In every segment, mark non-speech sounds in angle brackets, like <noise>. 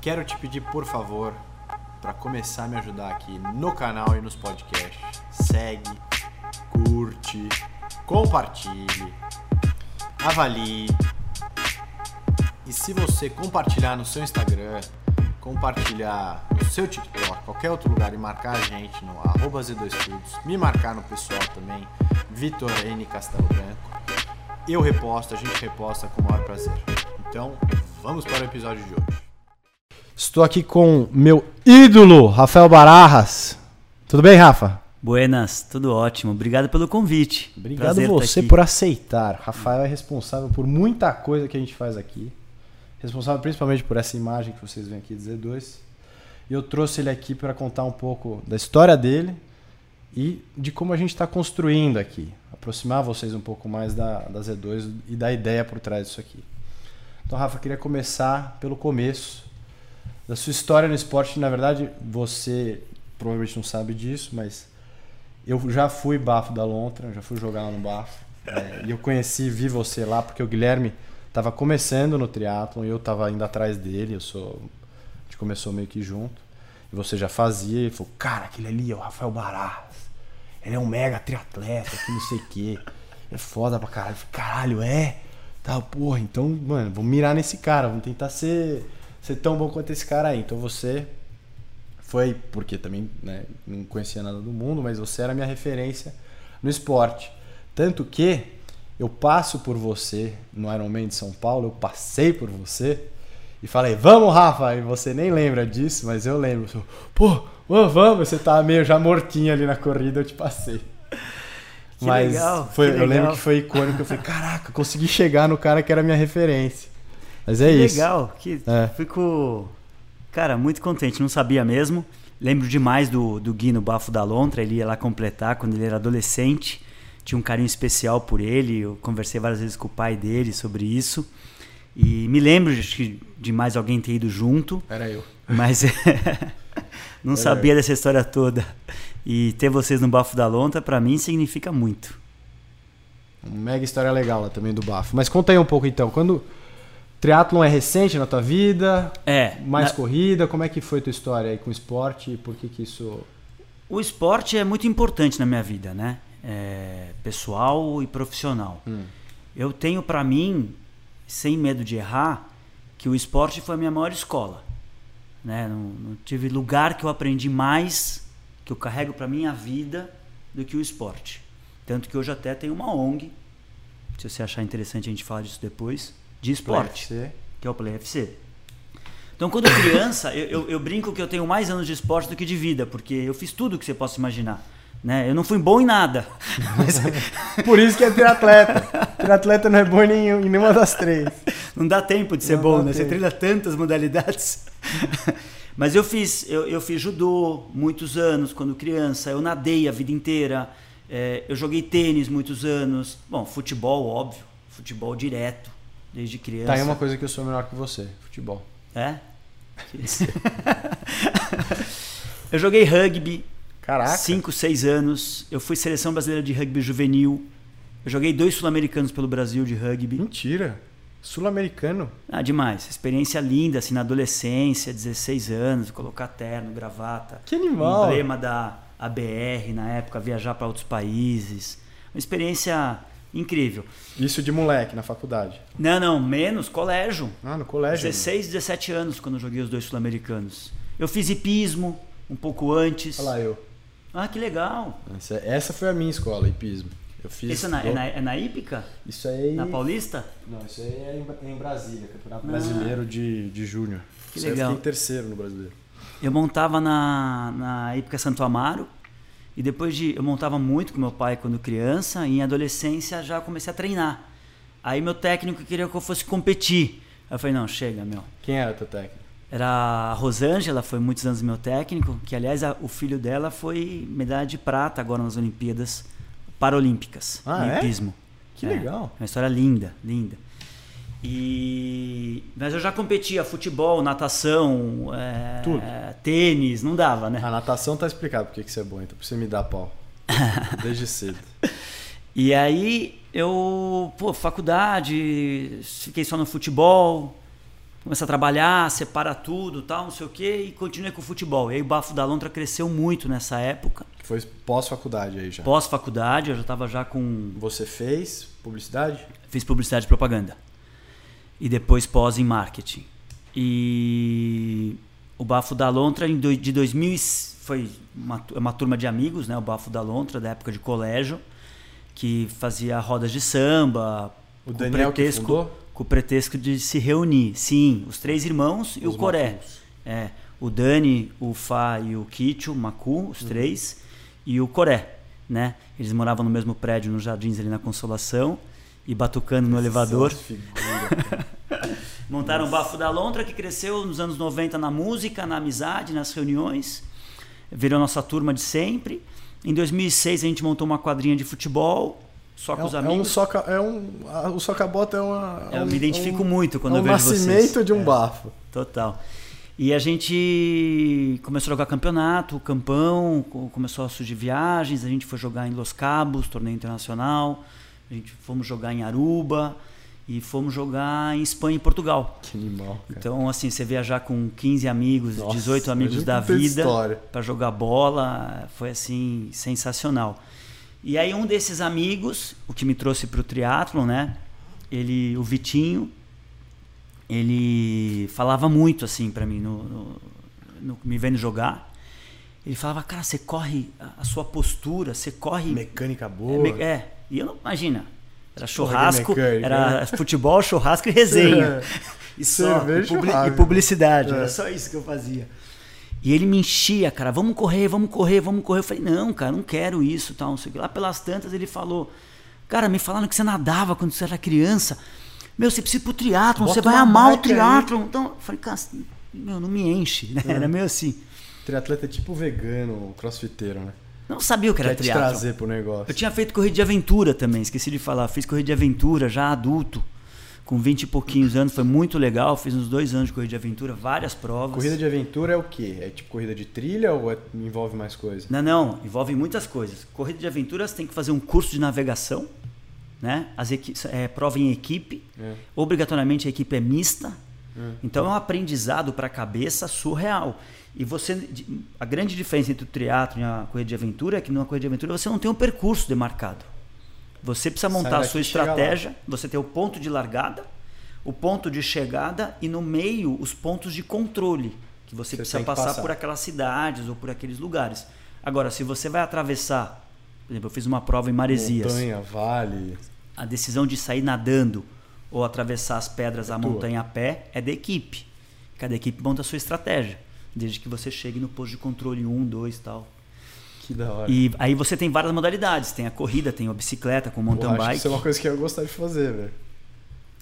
quero te pedir, por favor, para começar a me ajudar aqui no canal e nos podcasts, segue, curte, compartilhe, avalie. E se você compartilhar no seu Instagram, compartilhar no seu TikTok, qualquer outro lugar e marcar a gente no arroba Z2 Studios, me marcar no pessoal também, Vitor N Castelo Branco, eu reposto, a gente reposta com o maior prazer. Então, vamos para o episódio de hoje. Estou aqui com meu ídolo, Rafael Bararras. Tudo bem, Rafa? Buenas, tudo ótimo. Obrigado pelo convite. Obrigado Prazer você por aceitar. Rafael é responsável por muita coisa que a gente faz aqui. Responsável principalmente por essa imagem que vocês veem aqui de Z2. E eu trouxe ele aqui para contar um pouco da história dele e de como a gente está construindo aqui. Aproximar vocês um pouco mais da, da Z2 e da ideia por trás disso aqui. Então, Rafa, queria começar pelo começo da sua história no esporte. Na verdade, você provavelmente não sabe disso, mas eu já fui bafo da Lontra, já fui jogar lá no bafo. É, e eu conheci, vi você lá, porque o Guilherme estava começando no triatlon e eu estava indo atrás dele. Eu sou, a gente começou meio que junto. E você já fazia. E falou, cara, aquele ali é o Rafael Barras. Ele é um mega triatleta, que não sei o quê. É foda pra caralho. falei, caralho, é? Tá, porra, então, mano, vamos mirar nesse cara, vamos tentar ser, ser tão bom quanto esse cara aí. Então você foi, porque também né, não conhecia nada do mundo, mas você era minha referência no esporte. Tanto que eu passo por você no Ironman de São Paulo, eu passei por você e falei, vamos, Rafa! E você nem lembra disso, mas eu lembro. Pô, vamos, você tá meio já mortinho ali na corrida, eu te passei. Que Mas legal, foi, eu legal. lembro que foi icônico. Eu falei, caraca, consegui chegar no cara que era minha referência. Mas é que isso. Legal, que é. fico, cara, muito contente. Não sabia mesmo. Lembro demais do, do Gui no Bafo da Lontra. Ele ia lá completar quando ele era adolescente. Tinha um carinho especial por ele. Eu conversei várias vezes com o pai dele sobre isso. E me lembro de, de mais alguém ter ido junto. Era eu. Mas <laughs> não Era sabia eu. dessa história toda. E ter vocês no Bafo da Lonta, para mim, significa muito. Uma mega história legal lá também do Bafo. Mas conta aí um pouco então, quando triatlon é recente na tua vida? É. Mais na... corrida, como é que foi a tua história aí com o esporte e por que que isso... O esporte é muito importante na minha vida, né? É, pessoal e profissional. Hum. Eu tenho para mim, sem medo de errar, que o esporte foi a minha maior escola. Né? Não, não tive lugar que eu aprendi mais que eu carrego para minha vida do que o esporte. Tanto que hoje até tem uma ONG, se você achar interessante a gente falar disso depois, de esporte, que é o Play FC. Então, quando criança, eu, eu, eu, brinco que eu tenho mais anos de esporte do que de vida, porque eu fiz tudo que você possa imaginar. Né? Eu não fui bom em nada. <laughs> Mas... Por isso que é triatleta. triatleta não é bom em, nenhum, em nenhuma das três. Não dá tempo de ser não bom, né? Tempo. Você treina tantas modalidades. <laughs> Mas eu fiz, eu, eu fiz judô muitos anos quando criança, eu nadei a vida inteira, é, eu joguei tênis muitos anos. Bom, futebol, óbvio, futebol direto, desde criança. Tá aí uma coisa que eu sou melhor que você, futebol. É? <laughs> <laughs> eu joguei rugby. Caraca. 5, 6 anos. Eu fui seleção brasileira de rugby juvenil. Eu joguei dois sul-americanos pelo Brasil de rugby. Mentira. Sul-americano? Ah, demais. Experiência linda, assim, na adolescência, 16 anos, colocar terno, gravata. Que animal! Emblema da ABR na época, viajar para outros países. Uma experiência incrível. Isso de moleque, na faculdade? Não, não, menos, colégio. Ah, no colégio? 16, 17 anos quando eu joguei os dois sul-americanos. Eu fiz hipismo um pouco antes. Olha lá eu. Ah, que legal. Essa, essa foi a minha escola, hipismo. Eu fiz. Isso é na, é na, é na Hípica? Isso aí. Na Paulista? Não, isso aí é em, em Brasília, Campeonato ah. Brasileiro de, de Júnior. Que isso legal. Eu fiquei terceiro no brasileiro. Eu montava na, na Hípica Santo Amaro. E depois de. Eu montava muito com meu pai quando criança. E em adolescência já comecei a treinar. Aí meu técnico queria que eu fosse competir. Aí eu falei: não, chega, meu. Quem era teu técnico? Era a Rosângela, foi muitos anos meu técnico. Que aliás, a, o filho dela foi medalha de prata agora nas Olimpíadas Paralímpicas ah, é? hipismo. Que é, legal. Uma história linda, linda. E mas eu já competia futebol, natação, é, Tudo. tênis, não dava, né? A natação tá explicado porque que você é bom, então você me dá pau. <laughs> Desde cedo. E aí eu, pô, faculdade, fiquei só no futebol. começa a trabalhar, separa tudo, tal, não sei o quê, e continua com o futebol. E aí o Bafo da Lontra cresceu muito nessa época. Foi pós-faculdade aí já. Pós-faculdade, eu já estava já com. Você fez publicidade? Fiz publicidade e propaganda. E depois pós em marketing. E o Bafo da Lontra em do, de 2000 foi uma, uma turma de amigos, né? O Bafo da Lontra da época de colégio, que fazia rodas de samba. O Daniel pretexto? Com o pretexto de se reunir. Sim, os três irmãos e os o Coré. É, o Dani, o Fá e o Kitio, o Macu, os uhum. três, e o Coré, né? Eles moravam no mesmo prédio, nos Jardins ali na Consolação, e batucando no elevador. Figura, <laughs> Montaram o Bafo da Lontra, que cresceu nos anos 90 na música, na amizade, nas reuniões. Virou nossa turma de sempre. Em 2006 a gente montou uma quadrinha de futebol, só com é, os amigos. É um soca, é um, o socabota é uma. É eu um, me identifico um, muito quando é um eu vejo vocês. nascimento de um é, bafo. Total. E a gente começou a jogar campeonato, campão, começou a surgir viagens, a gente foi jogar em Los Cabos, torneio internacional, a gente fomos jogar em Aruba, e fomos jogar em Espanha e Portugal. Que animal. Cara. Então, assim, você viajar com 15 amigos, Nossa, 18 amigos da vida para jogar bola, foi assim sensacional. E aí um desses amigos, o que me trouxe para o triatlo, né? Ele, o Vitinho, ele falava muito assim para mim no, no, no, me vendo jogar. Ele falava, cara, você corre a sua postura, você corre mecânica boa. É, é. E eu não imagina, era churrasco, era futebol, churrasco e resenha. e <laughs> só. E, publi e, publicidade. É. Era só isso que eu fazia. E ele me enchia, cara, vamos correr, vamos correr, vamos correr. Eu falei, não, cara, não quero isso, tal, não sei o que. Lá pelas tantas ele falou, cara, me falaram que você nadava quando você era criança. Meu, você precisa ir pro triatlon, você vai amar o triatlon. Então, eu falei, cara, meu, não me enche, né? <laughs> É. Era meio assim. Triatleta é tipo vegano, crossfiteiro, né? Não sabia o que Quer era triatlo. trazer pro negócio. Eu tinha feito corrida de aventura também, esqueci de falar. Fiz corrida de aventura já adulto, com 20 e pouquinhos anos, foi muito legal. Fiz uns dois anos de corrida de aventura, várias provas. Corrida de aventura é o quê? É tipo corrida de trilha ou é, envolve mais coisas? Não, não, envolve muitas coisas. Corrida de aventura você tem que fazer um curso de navegação, né? As é, prova em equipe. É. Obrigatoriamente a equipe é mista. É. Então é um aprendizado para a cabeça surreal. E você, a grande diferença entre o triatlo e a corrida de aventura é que numa corrida de aventura você não tem um percurso demarcado. Você precisa montar a sua estratégia, você tem o ponto de largada, o ponto de chegada e no meio os pontos de controle, que você, você precisa passar, passar por aquelas cidades ou por aqueles lugares. Agora, se você vai atravessar, por exemplo, eu fiz uma prova em Maresias. Montanha, vale. A decisão de sair nadando ou atravessar as pedras, é a montanha a pé, é da equipe. Cada equipe monta a sua estratégia desde que você chegue no posto de controle 1, 2 e tal. Que da hora. E aí você tem várias modalidades. Tem a corrida, tem a bicicleta com mountain Pô, bike. isso é uma coisa que eu gostar de fazer, velho.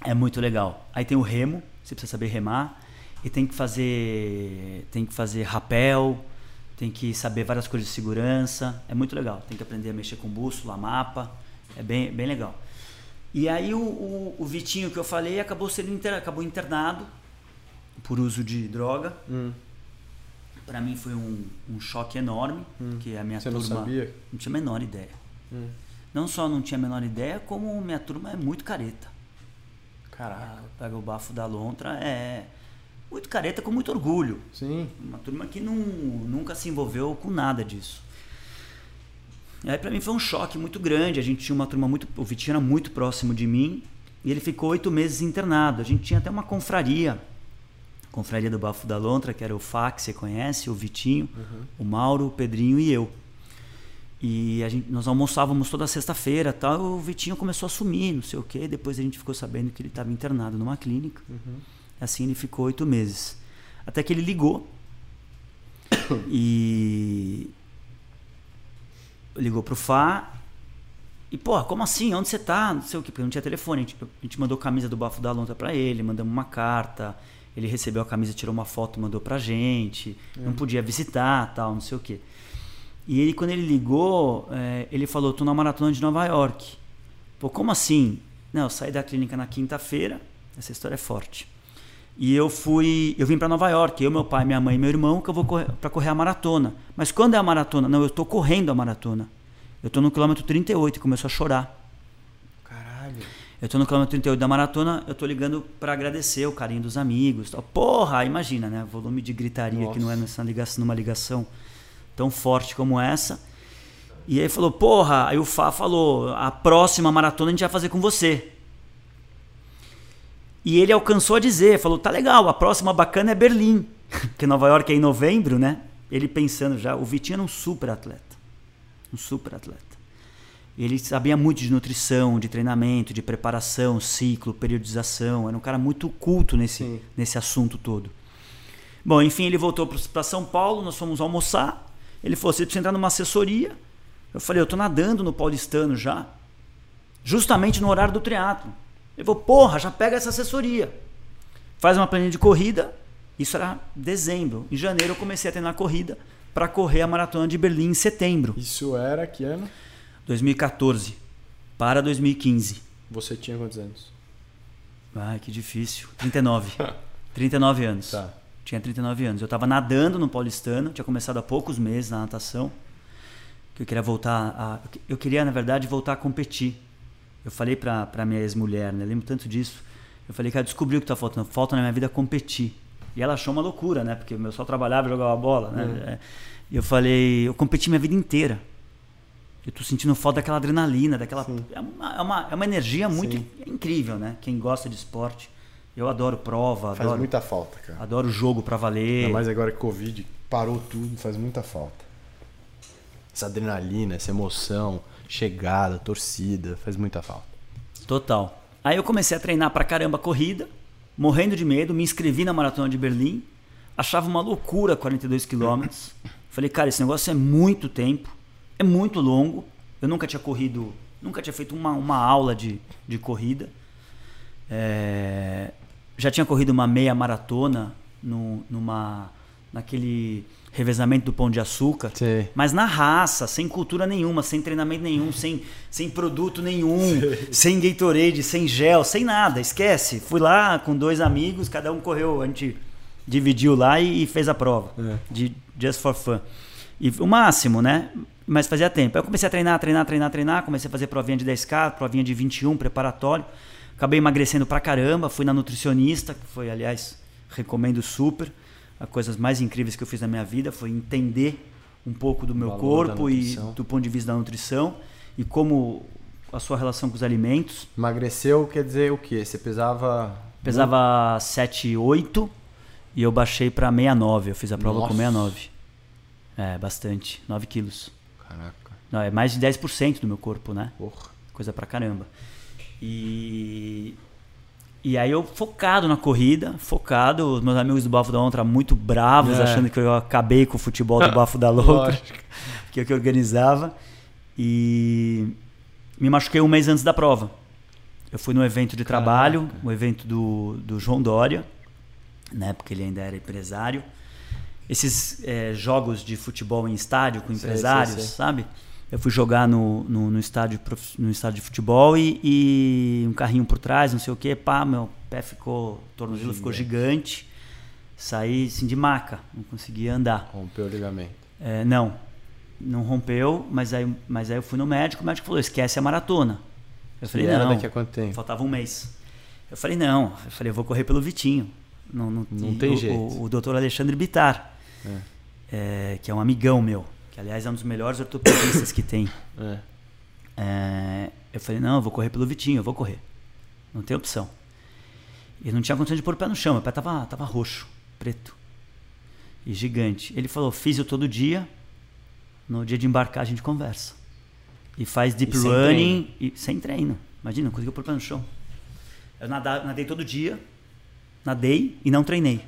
É muito legal. Aí tem o remo, você precisa saber remar. E tem que fazer. Tem que fazer rapel, tem que saber várias coisas de segurança. É muito legal. Tem que aprender a mexer com bússola, mapa. É bem, bem legal. E aí o, o, o Vitinho que eu falei acabou sendo inter, acabou internado por uso de droga. Hum para mim foi um, um, choque enorme, hum. que a minha Você turma não, sabia? não tinha a menor ideia. Hum. Não só não tinha a menor ideia, como minha turma é muito careta. Caraca. Pega o bafo da lontra, é muito careta com muito orgulho. Sim. Uma turma que não, nunca se envolveu com nada disso. E aí para mim foi um choque muito grande. A gente tinha uma turma muito. O Vitinho era muito próximo de mim. E ele ficou oito meses internado. A gente tinha até uma confraria Confraria do Bafo da Lontra, que era o Fá, que você conhece, o Vitinho, uhum. o Mauro, o Pedrinho e eu. E a gente, nós almoçávamos toda sexta-feira tal. O Vitinho começou a sumir, não sei o quê. Depois a gente ficou sabendo que ele estava internado numa clínica. Uhum. Assim ele ficou oito meses. Até que ele ligou. <coughs> e. Ligou pro Fá. E, pô, como assim? Onde você tá? Não sei o quê. Porque não tinha telefone. A gente, a gente mandou camisa do Bafo da Lontra para ele, mandamos uma carta ele recebeu a camisa, tirou uma foto, mandou pra gente. Não podia visitar, tal, não sei o quê. E ele, quando ele ligou, é, ele falou: tô na maratona de Nova York. Pô, como assim? Não, eu saí da clínica na quinta-feira. Essa história é forte. E eu fui, eu vim para Nova York, eu, meu pai, minha mãe e meu irmão, que eu vou correr, para correr a maratona. Mas quando é a maratona? Não, eu tô correndo a maratona. Eu tô no quilômetro 38 e começou a chorar. Eu tô no quilômetro 38 da maratona, eu tô ligando para agradecer o carinho dos amigos. Tal. Porra, imagina, né? Volume de gritaria Nossa. que não é nessa ligação, numa ligação tão forte como essa. E aí falou, porra, aí o Fá falou, a próxima maratona a gente vai fazer com você. E ele alcançou a dizer, falou, tá legal, a próxima bacana é Berlim. <laughs> Porque Nova York é em novembro, né? Ele pensando já, o Vitinho era um super atleta. Um super atleta. Ele sabia muito de nutrição, de treinamento, de preparação, ciclo, periodização. Era um cara muito culto nesse, nesse assunto todo. Bom, enfim, ele voltou para São Paulo, nós fomos almoçar. Ele falou: você precisa entrar numa assessoria. Eu falei: eu tô nadando no paulistano já, justamente no horário do triatlo. Ele falou: porra, já pega essa assessoria. Faz uma planilha de corrida. Isso era dezembro. Em janeiro eu comecei a treinar corrida para correr a maratona de Berlim em setembro. Isso era que ano? 2014 para 2015. Você tinha quantos anos? Ai, que difícil. 39. 39 <laughs> anos. Tá. Tinha 39 anos. Eu estava nadando no Paulistano, tinha começado há poucos meses na natação. Que eu queria voltar a eu queria na verdade voltar a competir. Eu falei para para minha ex-mulher, né? Eu lembro tanto disso. Eu falei que ela descobriu o que está faltando. Falta na minha vida competir. E ela achou uma loucura, né? Porque eu só trabalhava e jogava bola, né? Uhum. E eu falei, eu competi minha vida inteira. Eu tô sentindo falta daquela adrenalina, daquela. É uma, é uma, é uma energia muito é incrível, né? Quem gosta de esporte. Eu adoro prova. Faz adoro, muita falta, cara. Adoro jogo para valer. Ainda mais agora que Covid parou tudo, faz muita falta. Essa adrenalina, essa emoção, chegada, torcida, faz muita falta. Total. Aí eu comecei a treinar pra caramba corrida, morrendo de medo, me inscrevi na maratona de Berlim, achava uma loucura 42 quilômetros. Falei, cara, esse negócio é muito tempo é muito longo. Eu nunca tinha corrido, nunca tinha feito uma, uma aula de, de corrida. É, já tinha corrido uma meia maratona no, numa, naquele revezamento do Pão de Açúcar, Sim. mas na raça, sem cultura nenhuma, sem treinamento nenhum, sem, sem produto nenhum, Sim. sem Gatorade, sem gel, sem nada, esquece. Fui lá com dois amigos, cada um correu, a gente dividiu lá e, e fez a prova, é. de Just for Fun. E o máximo, né? Mas fazia tempo. Aí eu comecei a treinar, treinar, treinar, treinar. Comecei a fazer provinha de 10K, provinha de 21, preparatório. Acabei emagrecendo pra caramba. Fui na nutricionista, que foi, aliás, recomendo super. As coisas mais incríveis que eu fiz na minha vida foi entender um pouco do meu corpo e do ponto de vista da nutrição e como a sua relação com os alimentos. Emagreceu quer dizer o quê? Você pesava. Pesava 7,8 e eu baixei para 69. Eu fiz a prova Nossa. com 69. É, bastante. 9 quilos. Caraca. Não, é mais de 10% do meu corpo, né? Porra. Coisa pra caramba. E. E aí eu focado na corrida, focado. Os meus amigos do Bafo da Ontra muito bravos, é. achando que eu acabei com o futebol do <laughs> Bafo da Louca, <laughs> que é que eu organizava. E me machuquei um mês antes da prova. Eu fui no evento de trabalho, o evento do, do João Dória, né? Porque ele ainda era empresário esses é, jogos de futebol em estádio com empresários, sei, sei, sei. sabe? Eu fui jogar no, no, no, estádio, no estádio de futebol e, e, um carrinho por trás, não sei o que, pá, meu pé ficou, tornozelo ficou gigante. Saí assim de maca, não conseguia andar. Rompeu o ligamento? É, não, não rompeu, mas aí, mas aí eu fui no médico, o médico falou, esquece a maratona. Eu falei, não, daqui a quanto tempo? faltava um mês. Eu falei, não, eu falei, eu vou correr pelo Vitinho. Não, não, não tem o, jeito. O, o doutor Alexandre Bitar é. É, que é um amigão meu, que aliás é um dos melhores ortopedistas que tem. <coughs> É. é. eu falei, não, eu vou correr pelo Vitinho, eu vou correr. Não tem opção. E não tinha condição de pôr o pé no chão, meu pé tava, tava roxo, preto e gigante. Ele falou, fiz eu todo dia, no dia de embarcar a gente conversa. E faz deep e running sem e sem treino. Imagina, conseguiu pôr o pé no chão. Eu nadei todo dia, nadei e não treinei.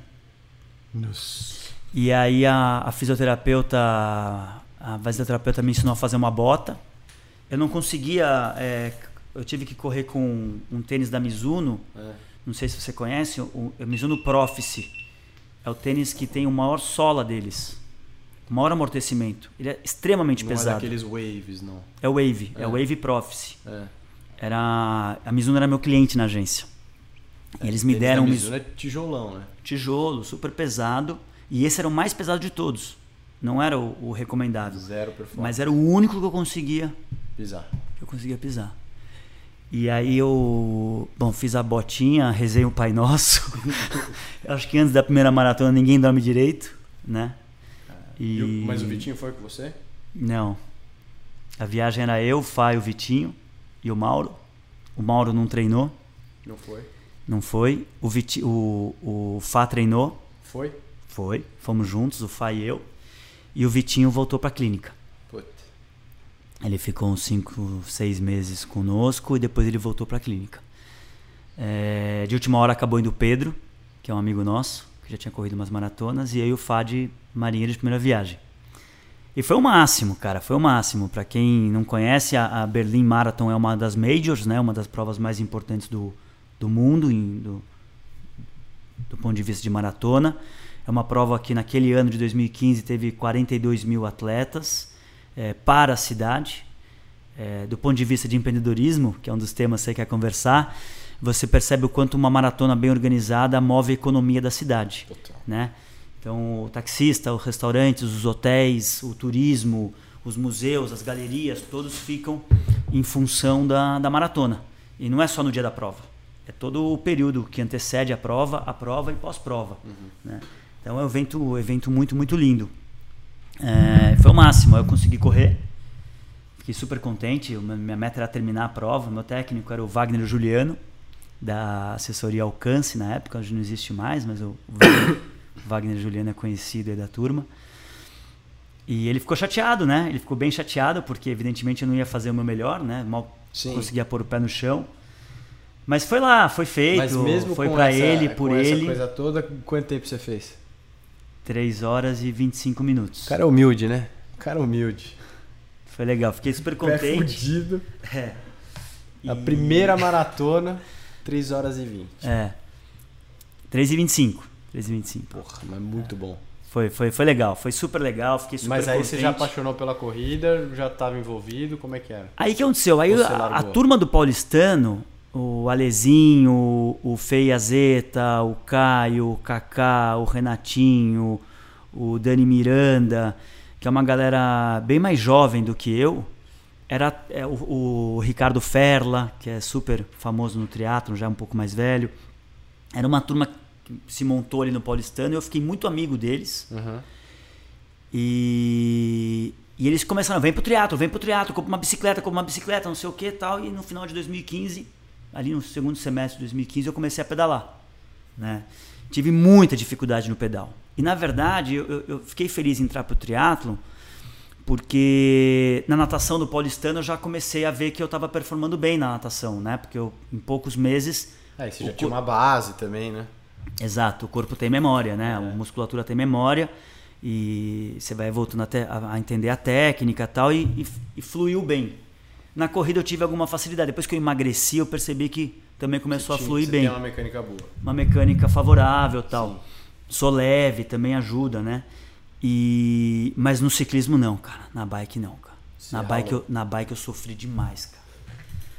Nossa. E aí a, a fisioterapeuta, a fisioterapeuta me ensinou a fazer uma bota. Eu não conseguia, é, eu tive que correr com um tênis da Mizuno. É. Não sei se você conhece, o, o Mizuno Prophecy. É o tênis que tem o maior sola deles. O maior amortecimento. Ele é extremamente não pesado. Não é daqueles Waves, não. É o Wave, é, é o Wave Prophecy. É. Era, a Mizuno era meu cliente na agência. E eles me deram um Mizuno é tijolão, né? Tijolo, super pesado. E esse era o mais pesado de todos. Não era o, o recomendado. Zero performance. Mas era o único que eu conseguia pisar. Que eu conseguia pisar. E aí eu, bom, fiz a botinha, rezei o Pai Nosso. <laughs> Acho que antes da primeira maratona ninguém dorme direito, né? E... Mas o Vitinho foi com você? Não. A viagem era eu, o Fá e o Vitinho e o Mauro. O Mauro não treinou. Não foi? Não foi. O, Viti, o, o Fá treinou. Foi? Foi. Fomos juntos, o Fá e eu. E o Vitinho voltou para a clínica. Puta. Ele ficou uns 5, 6 meses conosco e depois ele voltou para a clínica. É, de última hora acabou indo o Pedro, que é um amigo nosso, que já tinha corrido umas maratonas, e aí o Fá de marinheiro de primeira viagem. E foi o máximo, cara, foi o máximo. Para quem não conhece, a, a, Berlin Marathon é uma das majors, né? Uma das provas mais importantes do, do mundo, em, do, do ponto de vista de maratona. É uma prova que naquele ano de 2015 teve 42 mil atletas é, para a cidade. É, do ponto de vista de empreendedorismo, que é um dos temas que você quer conversar, você percebe o quanto uma maratona bem organizada move a economia da cidade. Total. Né? Então, o taxista, os restaurantes, os hotéis, o turismo, os museus, as galerias, todos ficam em função da, da maratona. E não é só no dia da prova. É todo o período que antecede a prova, a prova e pós-prova. Uhum. Né? Então é um evento, um evento muito, muito lindo. É, foi o máximo, eu consegui correr. Fiquei super contente. Minha meta era terminar a prova. Meu técnico era o Wagner Juliano, da assessoria Alcance na época, hoje não existe mais, mas <coughs> o Wagner, Juliano é conhecido aí da turma. E ele ficou chateado, né? Ele ficou bem chateado porque evidentemente eu não ia fazer o meu melhor, né? Mal Sim. conseguia pôr o pé no chão. Mas foi lá, foi feito, Mas mesmo foi para ele, por com ele. Essa coisa toda, quanto tempo você fez? 3 horas e 25 minutos. O cara é humilde, né? O cara é humilde. Foi legal, fiquei super contente. Pé fudido. <laughs> É. E... A primeira maratona, 3 horas e 20. É. 3 e 25. 3 e 25. Porra, mas muito bom. Foi, foi, foi legal, foi super legal, fiquei super Mas aí contente. você já apaixonou pela corrida, já estava envolvido, como é que era? Aí que aconteceu? Aí a, a, turma do Paulistano, o Alezinho, o Fei Azeta, o Caio, o Kaká, o Renatinho, o Dani Miranda, que é uma galera bem mais jovem do que eu. Era é, o, o, Ricardo Ferla, que é super famoso no triatlo, já é um pouco mais velho. Era uma turma que se montou ali no Paulistano e eu fiquei muito amigo deles. Uhum. E, e eles começaram, vem pro triatlo, vem pro triatlo, compra uma bicicleta, compra uma bicicleta, não sei o que tal. E no final de 2015 ali no segundo semestre de 2015 eu comecei a pedalar, né? Tive muita dificuldade no pedal. E na verdade eu, eu fiquei feliz em entrar para o triatlo porque na natação do Paulistano eu já comecei a ver que eu estava performando bem na natação, né? Porque eu, em poucos meses. É, você já tinha uma base também, né? Exato, o corpo tem memória, né? É. A musculatura tem memória e você vai voltando a, a entender a técnica tal, e, e, e fluiu bem. Na corrida eu tive alguma facilidade. Depois que eu emagreci, eu percebi que também começou tinha, a fluir você bem. Tem uma mecânica boa. Uma mecânica favorável, tal. Sim. Sou leve, também ajuda, né? E mas no ciclismo não, cara. Na bike não, cara. na bike, eu, na bike eu sofri demais, cara.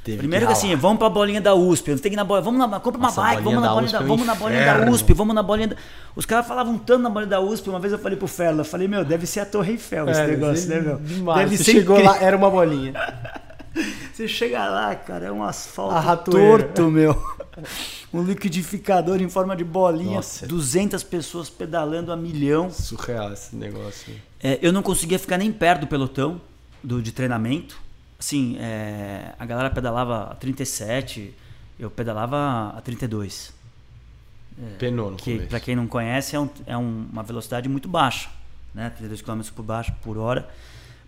Teve Primeiro que, que assim, vamos pra bolinha da USP. Tem que ir na bola, vamos na, compra uma Nossa, bike, vamos na bolinha da, da é vamos na bolinha da USP, vamos na bolinha da... Os caras falavam tanto na bolinha da USP, uma vez eu falei pro Ferla, eu falei, meu, deve ser a Torre Eiffel esse é, negócio, né, meu? Demais. Deve Você ser chegou incrível. lá, era uma bolinha. <laughs> <laughs> Você chega lá, cara, é um asfalto torto, meu. <laughs> Um liquidificador em forma de bolinha, Nossa. 200 pessoas pedalando a milhão. Surreal esse negócio. É, eu não conseguia ficar nem perto do pelotão do, de treinamento. Assim, é, a galera pedalava a 37, eu pedalava a 32. É, Penou no que, Para quem não conhece, é, um, é um, uma velocidade muito baixa, né? 32 km por, baixo, por hora.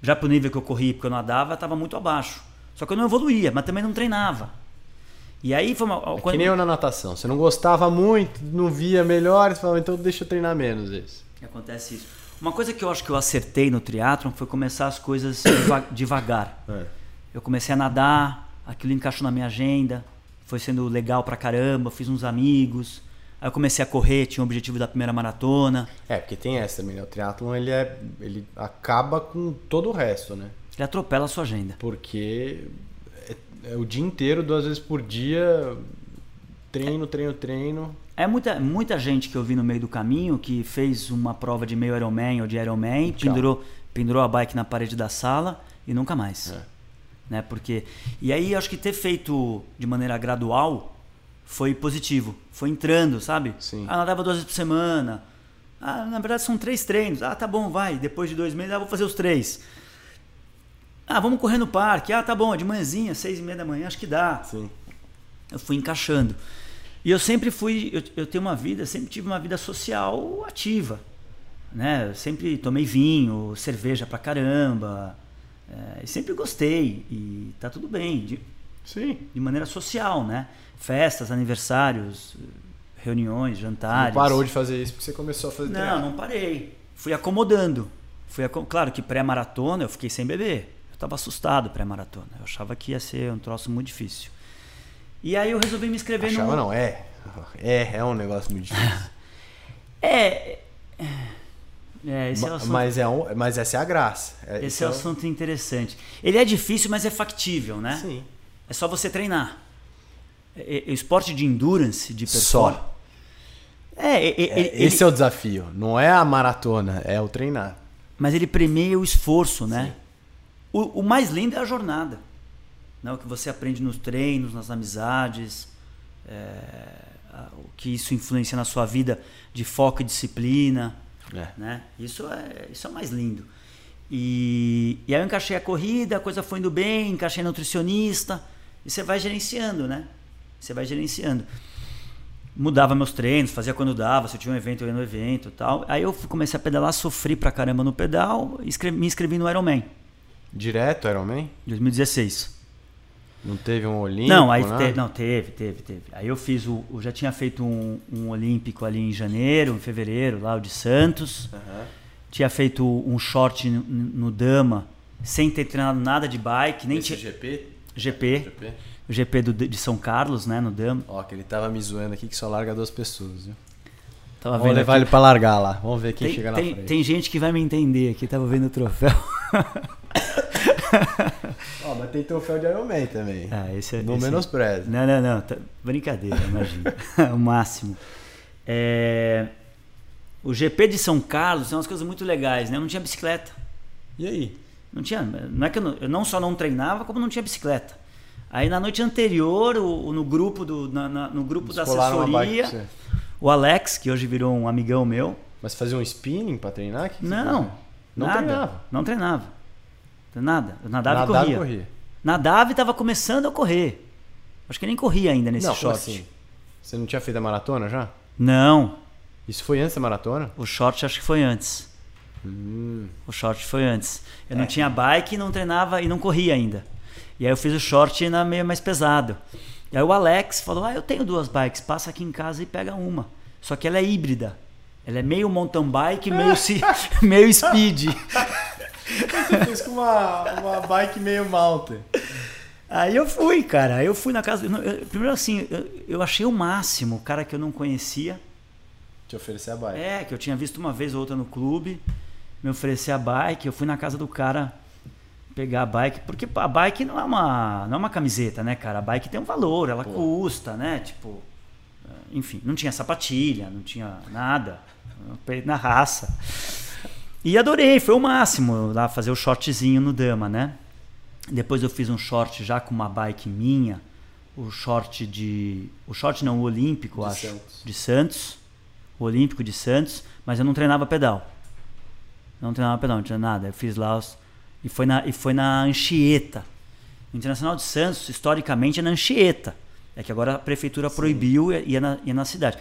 Já pro nível que eu corri, porque eu nadava, estava muito abaixo. Só que eu não evoluía, mas também não treinava. E aí foi uma. É quando... Que nem eu na natação. Você não gostava muito, não via melhor, você falava, então deixa eu treinar menos isso. Acontece isso. Uma coisa que eu acho que eu acertei no triatlon foi começar as coisas <coughs> devagar. É. Eu comecei a nadar, aquilo encaixou na minha agenda, foi sendo legal pra caramba, fiz uns amigos. Aí eu comecei a correr, tinha o objetivo da primeira maratona. É, porque tem essa também, né? O triatlon ele, é, ele acaba com todo o resto, né? Ele atropela a sua agenda. Porque é, é o dia inteiro, duas vezes por dia, treino, treino, treino. É muita, muita gente que eu vi no meio do caminho que fez uma prova de meio Ironman ou de Ironman, pendurou, pendurou a bike na parede da sala e nunca mais. É. né? Porque e aí acho que ter feito de maneira gradual foi positivo, foi entrando, sabe? Sim. Ah, nadava duas vezes por semana. Ah, na verdade são três treinos. Ah, tá bom, vai. Depois de dois meses, ah, vou fazer os três. Ah, vamos correr no parque. Ah, tá bom, de manhãzinha, seis e meia da manhã, acho que dá. Sim. Eu fui encaixando. E eu sempre fui, eu, eu tenho uma vida, sempre tive uma vida social ativa. Né? Eu sempre tomei vinho, cerveja pra caramba. É, sempre gostei. E tá tudo bem. De, Sim. de maneira social, né? Festas, aniversários, reuniões, jantares. Não parou de fazer isso porque você começou a fazer Não, triatlo. não parei. Fui acomodando. Fui aco- Claro que pré-maratona eu fiquei sem beber. Eu estava assustado pré-maratona. Eu achava que ia ser um troço muito difícil. E aí eu resolvi me inscrever Achava no. não, é. É, é um negócio muito difícil. <laughs> É. É, esse é o assunto, mas, é um, mas essa é a graça. É, esse é o o- assunto interessante. Ele é difícil, mas é factível, né? Sim. É só você treinar. É, é, esporte de endurance, de Só. performance. É, é, é, É, ele- esse é o desafio. Não é a maratona, é o treinar. mas ele premia o esforço, né? O, o mais lindo é a jornada. Né? O que você aprende nos treinos, nas amizades, é, o que isso influencia na sua vida de foco e disciplina. É. Né? Isso, é, isso é o mais lindo. E, e aí eu encaixei a corrida, a coisa foi indo bem, encaixei nutricionista, e você vai gerenciando, né? Você vai gerenciando. Mudava meus treinos, fazia quando dava, se eu tinha um evento, eu ia no evento e tal. Aí eu comecei a pedalar, sofri pra caramba no pedal, escrevi- me inscrevi no Ironman, Direto, Ironman? 2016. Não teve um olímpico? Não, aí nada? teve, não, teve, teve, teve. Aí eu fiz o, eu já tinha feito um, um olímpico ali em janeiro, em fevereiro, lá o de Santos. Aham. Tinha feito um short no, no Dama, sem ter treinado nada de bike, nem tinha GP? GP, GP? o GP do, de São Carlos, né, no Dama. Ó, que ele tava me zoando aqui que só larga duas pessoas, viu? Tava Vamos levar aqui. ele pra largar lá. Vamos ver quem tem, chega na tem, frente. tem gente que vai me entender aqui, tava vendo o troféu. <laughs> Ó, mas tem troféu de Ironman também. Ah, esse é Não esse- menospreze. Não, não, não. tá- Brincadeira, imagina. <laughs> o máximo. É, O GP de São Carlos tem umas coisas muito legais, né? Eu não tinha bicicleta. E aí? Não tinha. Não é que eu não, eu não só não treinava, como não tinha bicicleta. Aí na noite anterior, o, o- no grupo, do, na- na- no grupo da Descolaram assessoria, o Alex, que hoje virou um amigão meu, Mas fazer um spinning pra treinar? Que que não, fazia? Não nada, treinava. Não treinava. Nada. Eu nadava, Nadava e corria. corria. Nadava e estava começando a correr. Acho que nem corria ainda nesse não, short. assim? Você não tinha feito a maratona já? Não, Isso foi antes da maratona? o short acho que foi antes. Hum. O short foi antes. Eu É. não tinha bike, não treinava e não corria ainda. E aí eu fiz o short na meio mais pesado. E aí o Alex falou: Ah, eu tenho duas bikes, passa aqui em casa e pega uma. Só que ela é híbrida. Ela é meio mountain bike, meio, <laughs> meio speed. <laughs> Você fez com uma, uma bike meio mountain. Aí eu fui, cara. Aí eu fui na casa. eu- primeiro assim, eu, eu achei o máximo, o cara que eu não conhecia. Te oferecer a bike. É, que eu tinha visto uma vez ou outra no clube, me oferecer a bike, eu fui na casa do cara pegar a bike, porque a bike não é uma, não é uma camiseta, né, cara? A bike tem um valor, ela custa, né? Tipo, enfim, não tinha sapatilha, não tinha nada, na raça. E adorei, foi o máximo lá fazer o shortzinho no Dama, né? Depois eu fiz um short já com uma bike minha, o short de. O short não, o Olímpico, De acho. Santos. De Santos. O Olímpico de Santos, mas eu não treinava pedal. Não treinava pedal, não tinha nada. Eu fiz lá os. E foi na, e foi na Anchieta. O Internacional de Santos, historicamente, é na Anchieta. É que agora a prefeitura proibiu e ia na, ia na cidade.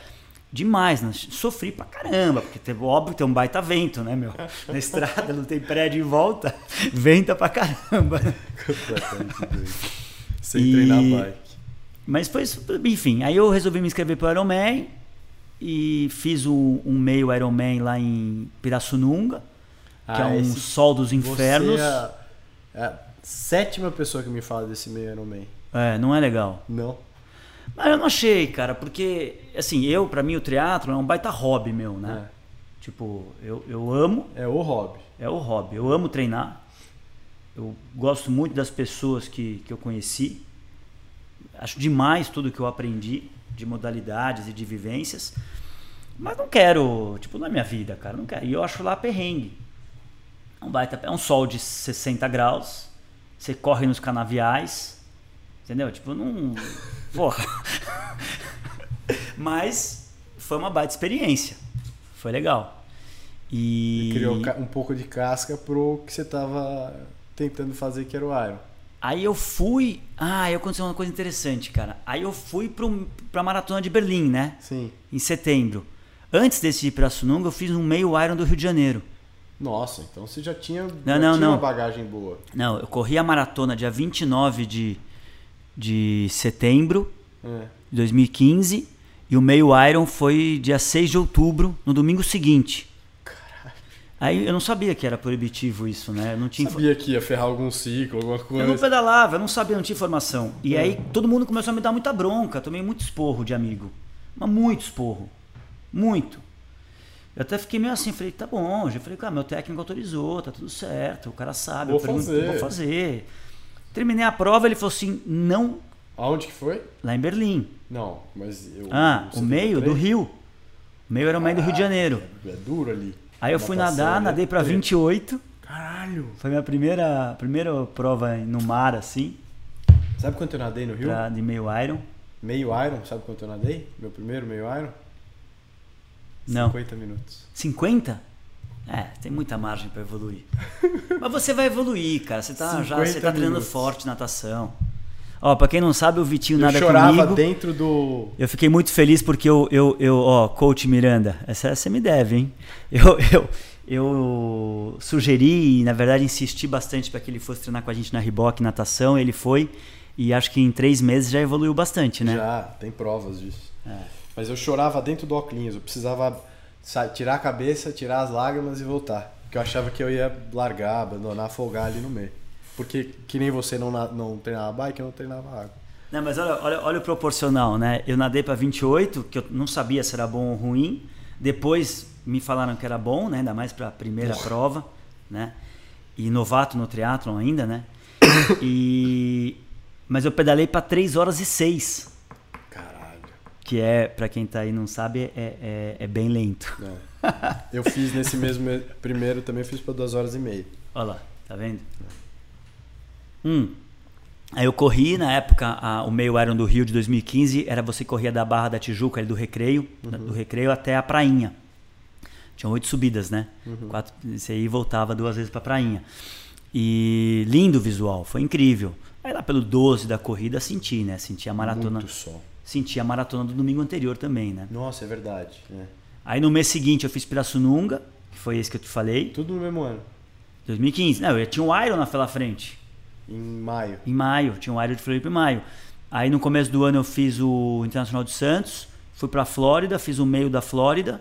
Demais, né? sofri pra caramba, porque teve, óbvio que tem um baita vento, né, meu? Na estrada, não tem prédio em volta, <laughs> venta pra caramba. Completamente <laughs> doido. Sem E- treinar bike. Mas foi, enfim, aí eu resolvi me inscrever pro Ironman e fiz um, um meio Ironman lá em Pirassununga, que Ah, é um esse- sol dos infernos. Você é a, é a sétima pessoa que me fala desse meio Ironman. É, não é legal. Não. Mas eu não achei, cara, porque, assim, eu, pra mim, o triatlo é um baita hobby meu, né? Tipo, eu, eu amo, É o hobby. é o hobby, eu amo treinar. Eu gosto muito das pessoas que, que eu conheci. Acho demais tudo que eu aprendi de modalidades e de vivências. Mas não quero, tipo, não é minha vida, cara, não quero. E eu acho lá perrengue. É um baita, é um sol de 60 graus, você corre nos canaviais, entendeu? Tipo, não. Porra. <laughs> Mas foi uma baita experiência. Foi legal. E. Criou um pouco de casca pro que você tava tentando fazer, que era o Iron. Aí eu fui. Ah, aí aconteceu uma coisa interessante, cara. Aí eu fui pro, pra maratona de Berlim, né? Sim. Em setembro. Antes desse ir pra Sununga, eu fiz um meio Iron do Rio de Janeiro. Nossa, então você já tinha, não, já não, tinha não. uma bagagem boa. Não, eu corri a maratona dia 29 de, de setembro É. de 2015 e o meio Iron foi dia 6 de outubro, no domingo seguinte. Aí eu não sabia que era proibitivo isso, né? Eu não tinha Sabia que ia ferrar algum ciclo, alguma Eu não coisa. pedalava, eu não sabia, não tinha informação. E aí todo mundo começou a me dar muita bronca, tomei muito esporro de amigo. Mas muito esporro. Muito. Eu até fiquei meio assim, falei, tá bom. Eu falei, cara, meu técnico autorizou, tá tudo certo, o cara sabe. Vou eu pergunto, fazer. Vou fazer. Terminei a prova, ele falou assim, não, Aonde que foi? lá em Berlim. Não, mas eu. Ah, o 73? meio do Rio. O meio era o meio do Rio de Janeiro. É duro ali. Aí eu fui nadar, né? nadei pra 28. Caralho! Foi minha primeira, primeira prova no mar, assim, Sabe quanto eu nadei no Rio? pra, de meio Iron. Meio Iron, sabe quanto eu nadei? Meu primeiro meio Iron? Não. 50 minutos. 50? É, tem muita margem pra evoluir. <laughs> Mas você vai evoluir, cara. Você tá, já, você 50 tá treinando minutos. forte natação. Ó, pra quem não sabe, o Vitinho Eu nada chorava comigo. dentro do. Eu fiquei muito feliz porque eu, eu, eu ó, coach Miranda, essa você me deve, hein? Eu, eu, eu sugeri e, na verdade, insisti bastante para que ele fosse treinar com a gente na Riboc natação. Ele foi e acho que em três meses já evoluiu bastante, né? Já, tem provas disso. É. Mas eu chorava dentro do óculos. Eu precisava tirar a cabeça, tirar as lágrimas e voltar. Porque eu achava que eu ia largar, abandonar, afogar ali no meio. Porque que nem você não, não treinava bike, eu não treinava água. Não, mas olha, olha, olha o proporcional, né? Eu nadei para 28, que eu não sabia se era bom ou ruim. Depois me falaram que era bom, né? Ainda mais para a primeira prova, né? E novato no triatlon ainda, né? E mas eu pedalei para 3 horas e 6, Caralho. Que é, para quem tá aí não sabe, é, é, é bem lento. É. Eu fiz nesse mesmo me- primeiro também, fiz para duas horas e meia. Olha lá, tá vendo? Hum. Aí eu corri, na época, a- o meio Iron do Rio de 2015, era você corria da Barra da Tijuca, ali do Recreio, da- do Recreio até a Prainha. Tinham oito subidas, né? Quatro, você ia e voltava duas vezes pra Prainha. E lindo o visual, foi incrível. Aí lá pelo 12 da corrida senti, né? Senti a maratona. Muito sol. Senti a maratona do domingo anterior também, né? Nossa, é verdade. é. Aí no mês seguinte eu fiz Pirassununga, que foi esse que eu te falei, Tudo no mesmo ano. 2015. Não, eu tinha um Iron na pela frente. Em maio. Em maio, tinha um Iron de Floripa em maio. Aí no começo do ano eu fiz o Internacional de Santos, fui pra Flórida, fiz o meio da Flórida.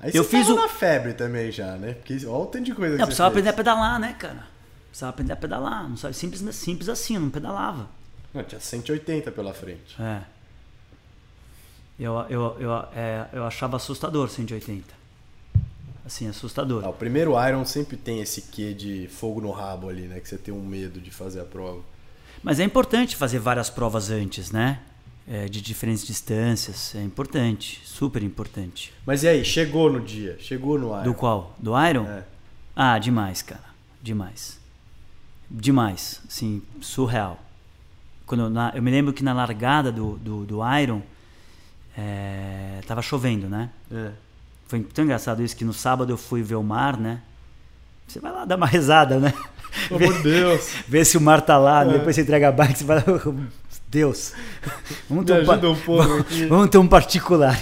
Aí Eu você fiz tava o- na febre também já, né? Porque olha o tanto de coisa Eu que precisava você aprender a fez. pedalar, né, cara? Precisava aprender a pedalar, não sabe? Simples, simples assim, eu não pedalava. Não, tinha 180 pela frente. É. Eu, eu, eu, é, eu achava assustador 180. Assim, assustador. Ah, o primeiro Iron sempre tem esse quê de fogo no rabo ali, né? Que você tem um medo de fazer a prova. Mas é importante fazer várias provas antes, né? É, de diferentes distâncias. É importante, super importante. Mas e aí, chegou no dia? Chegou no Iron? Do qual? Do Iron? É. Ah, demais, cara. Demais. Demais. Assim, surreal. Quando eu, na- eu me lembro que na largada do, do, do Iron, é, tava chovendo, né? É. Foi tão engraçado isso que no sábado eu fui ver o mar, né? Você vai lá dar uma <laughs> rezada, né? Pelo amor de Deus. Ver se o mar tá lá, É. depois você entrega a bike, você fala, <laughs> Deus, vamos Me ter, um, um pouco aqui. vamos ter um particular.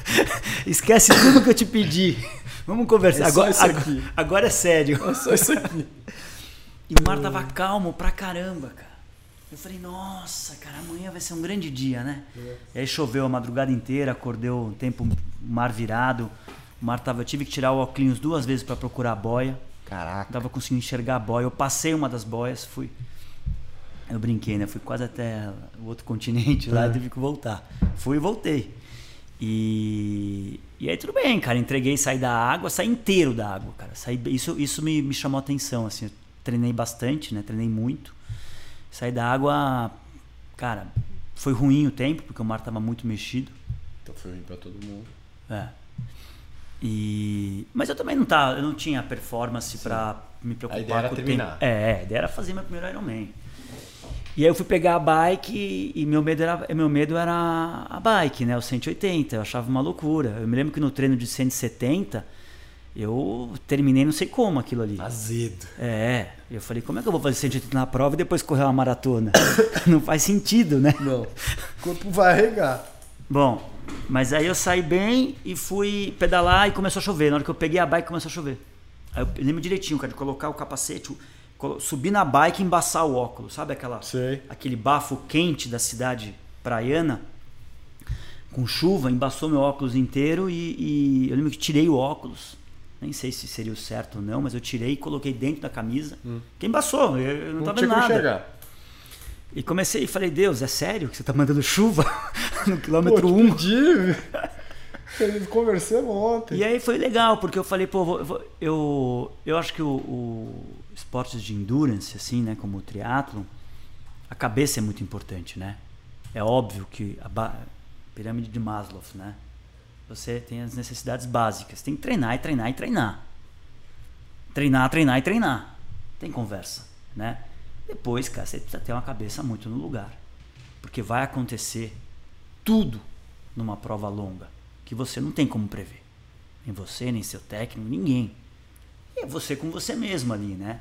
<laughs> Esquece tudo que eu te pedi. Vamos conversar. É agora, isso agora, aqui. agora é sério. É só isso aqui. E o mar tava calmo pra caramba, cara. Eu falei, nossa, cara, amanhã vai ser um grande dia, né? E aí choveu a madrugada inteira, acordeu o tempo, mar virado. O mar tava, eu tive que tirar o óculos duas vezes pra procurar a boia. Caraca. Tava conseguindo enxergar a boia. Eu passei uma das boias, fui. Eu brinquei, né? Fui quase até o outro continente lá, tive que voltar. Fui e voltei. E, e aí tudo bem, cara. Entreguei, saí da água, saí inteiro da água, cara. Saí, isso isso me, me chamou a atenção, assim. Eu treinei bastante, né? Treinei muito. Saí da água, cara, foi ruim o tempo, porque o mar tava muito mexido. Então foi ruim pra todo mundo. É. E mas eu também não tava, eu não tinha performance pra me preocupar A ideia era com terminar. tempo. É, a ideia era fazer meu primeiro Ironman. E aí eu fui pegar a bike e, e meu medo era meu medo era a bike, né, o 180. Eu achava uma loucura. Eu me lembro que no treino de 170 eu terminei não sei como aquilo ali. Azedo. É, eu falei, como é que eu vou fazer 180 na prova e depois correr uma maratona? <coughs> não faz sentido, né? Não. O corpo vai arregar. Bom, mas aí eu saí bem e fui pedalar e começou a chover. Na hora que eu peguei a bike começou a chover. Aí eu lembro direitinho, cara, de colocar o capacete, subir na bike e embaçar o óculos. Sabe aquela, Sei. aquele bafo quente da cidade praiana? Com chuva, embaçou meu óculos inteiro e, e eu lembro que tirei o óculos. Nem sei se seria o certo ou não, mas eu tirei e coloquei dentro da camisa. Que embaçou, eu, eu não, Não tava nada. enxergar. E comecei e falei, Deus, é sério que você tá mandando chuva <laughs> no quilômetro te 1? pedi. <laughs> Conversamos ontem. E aí foi legal, porque eu falei, pô, vou- eu, eu acho que o, o esportes de endurance, assim, né, como o triatlon, a cabeça é muito importante, né? É óbvio que a pirâmide de Maslow, né? Você tem as necessidades básicas, tem que treinar e treinar e treinar. Treinar, treinar e treinar. Tem conversa, né? Depois, cara, você precisa ter uma cabeça muito no lugar. Porque vai acontecer tudo numa prova longa que você não tem como prever. Nem você, nem seu técnico, ninguém. E é você com você mesmo ali, né?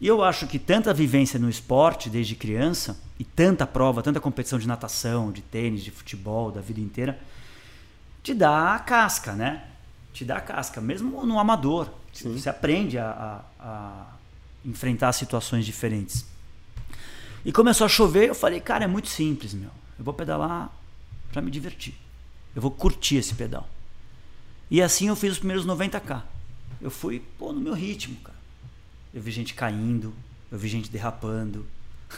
E eu acho que tanta vivência no esporte desde criança e tanta prova, tanta competição de natação, de tênis, de futebol, da vida inteira, te dá a casca, né? Te dá a casca, mesmo no amador. Sim. Você aprende a, a- a enfrentar situações diferentes. E começou a chover, eu falei, cara, é muito simples, meu. Eu vou pedalar pra me divertir. Eu vou curtir esse pedal. E assim eu fiz os primeiros 90k. Eu fui, pô, no meu ritmo, cara. Eu vi gente caindo, eu vi gente derrapando. <laughs>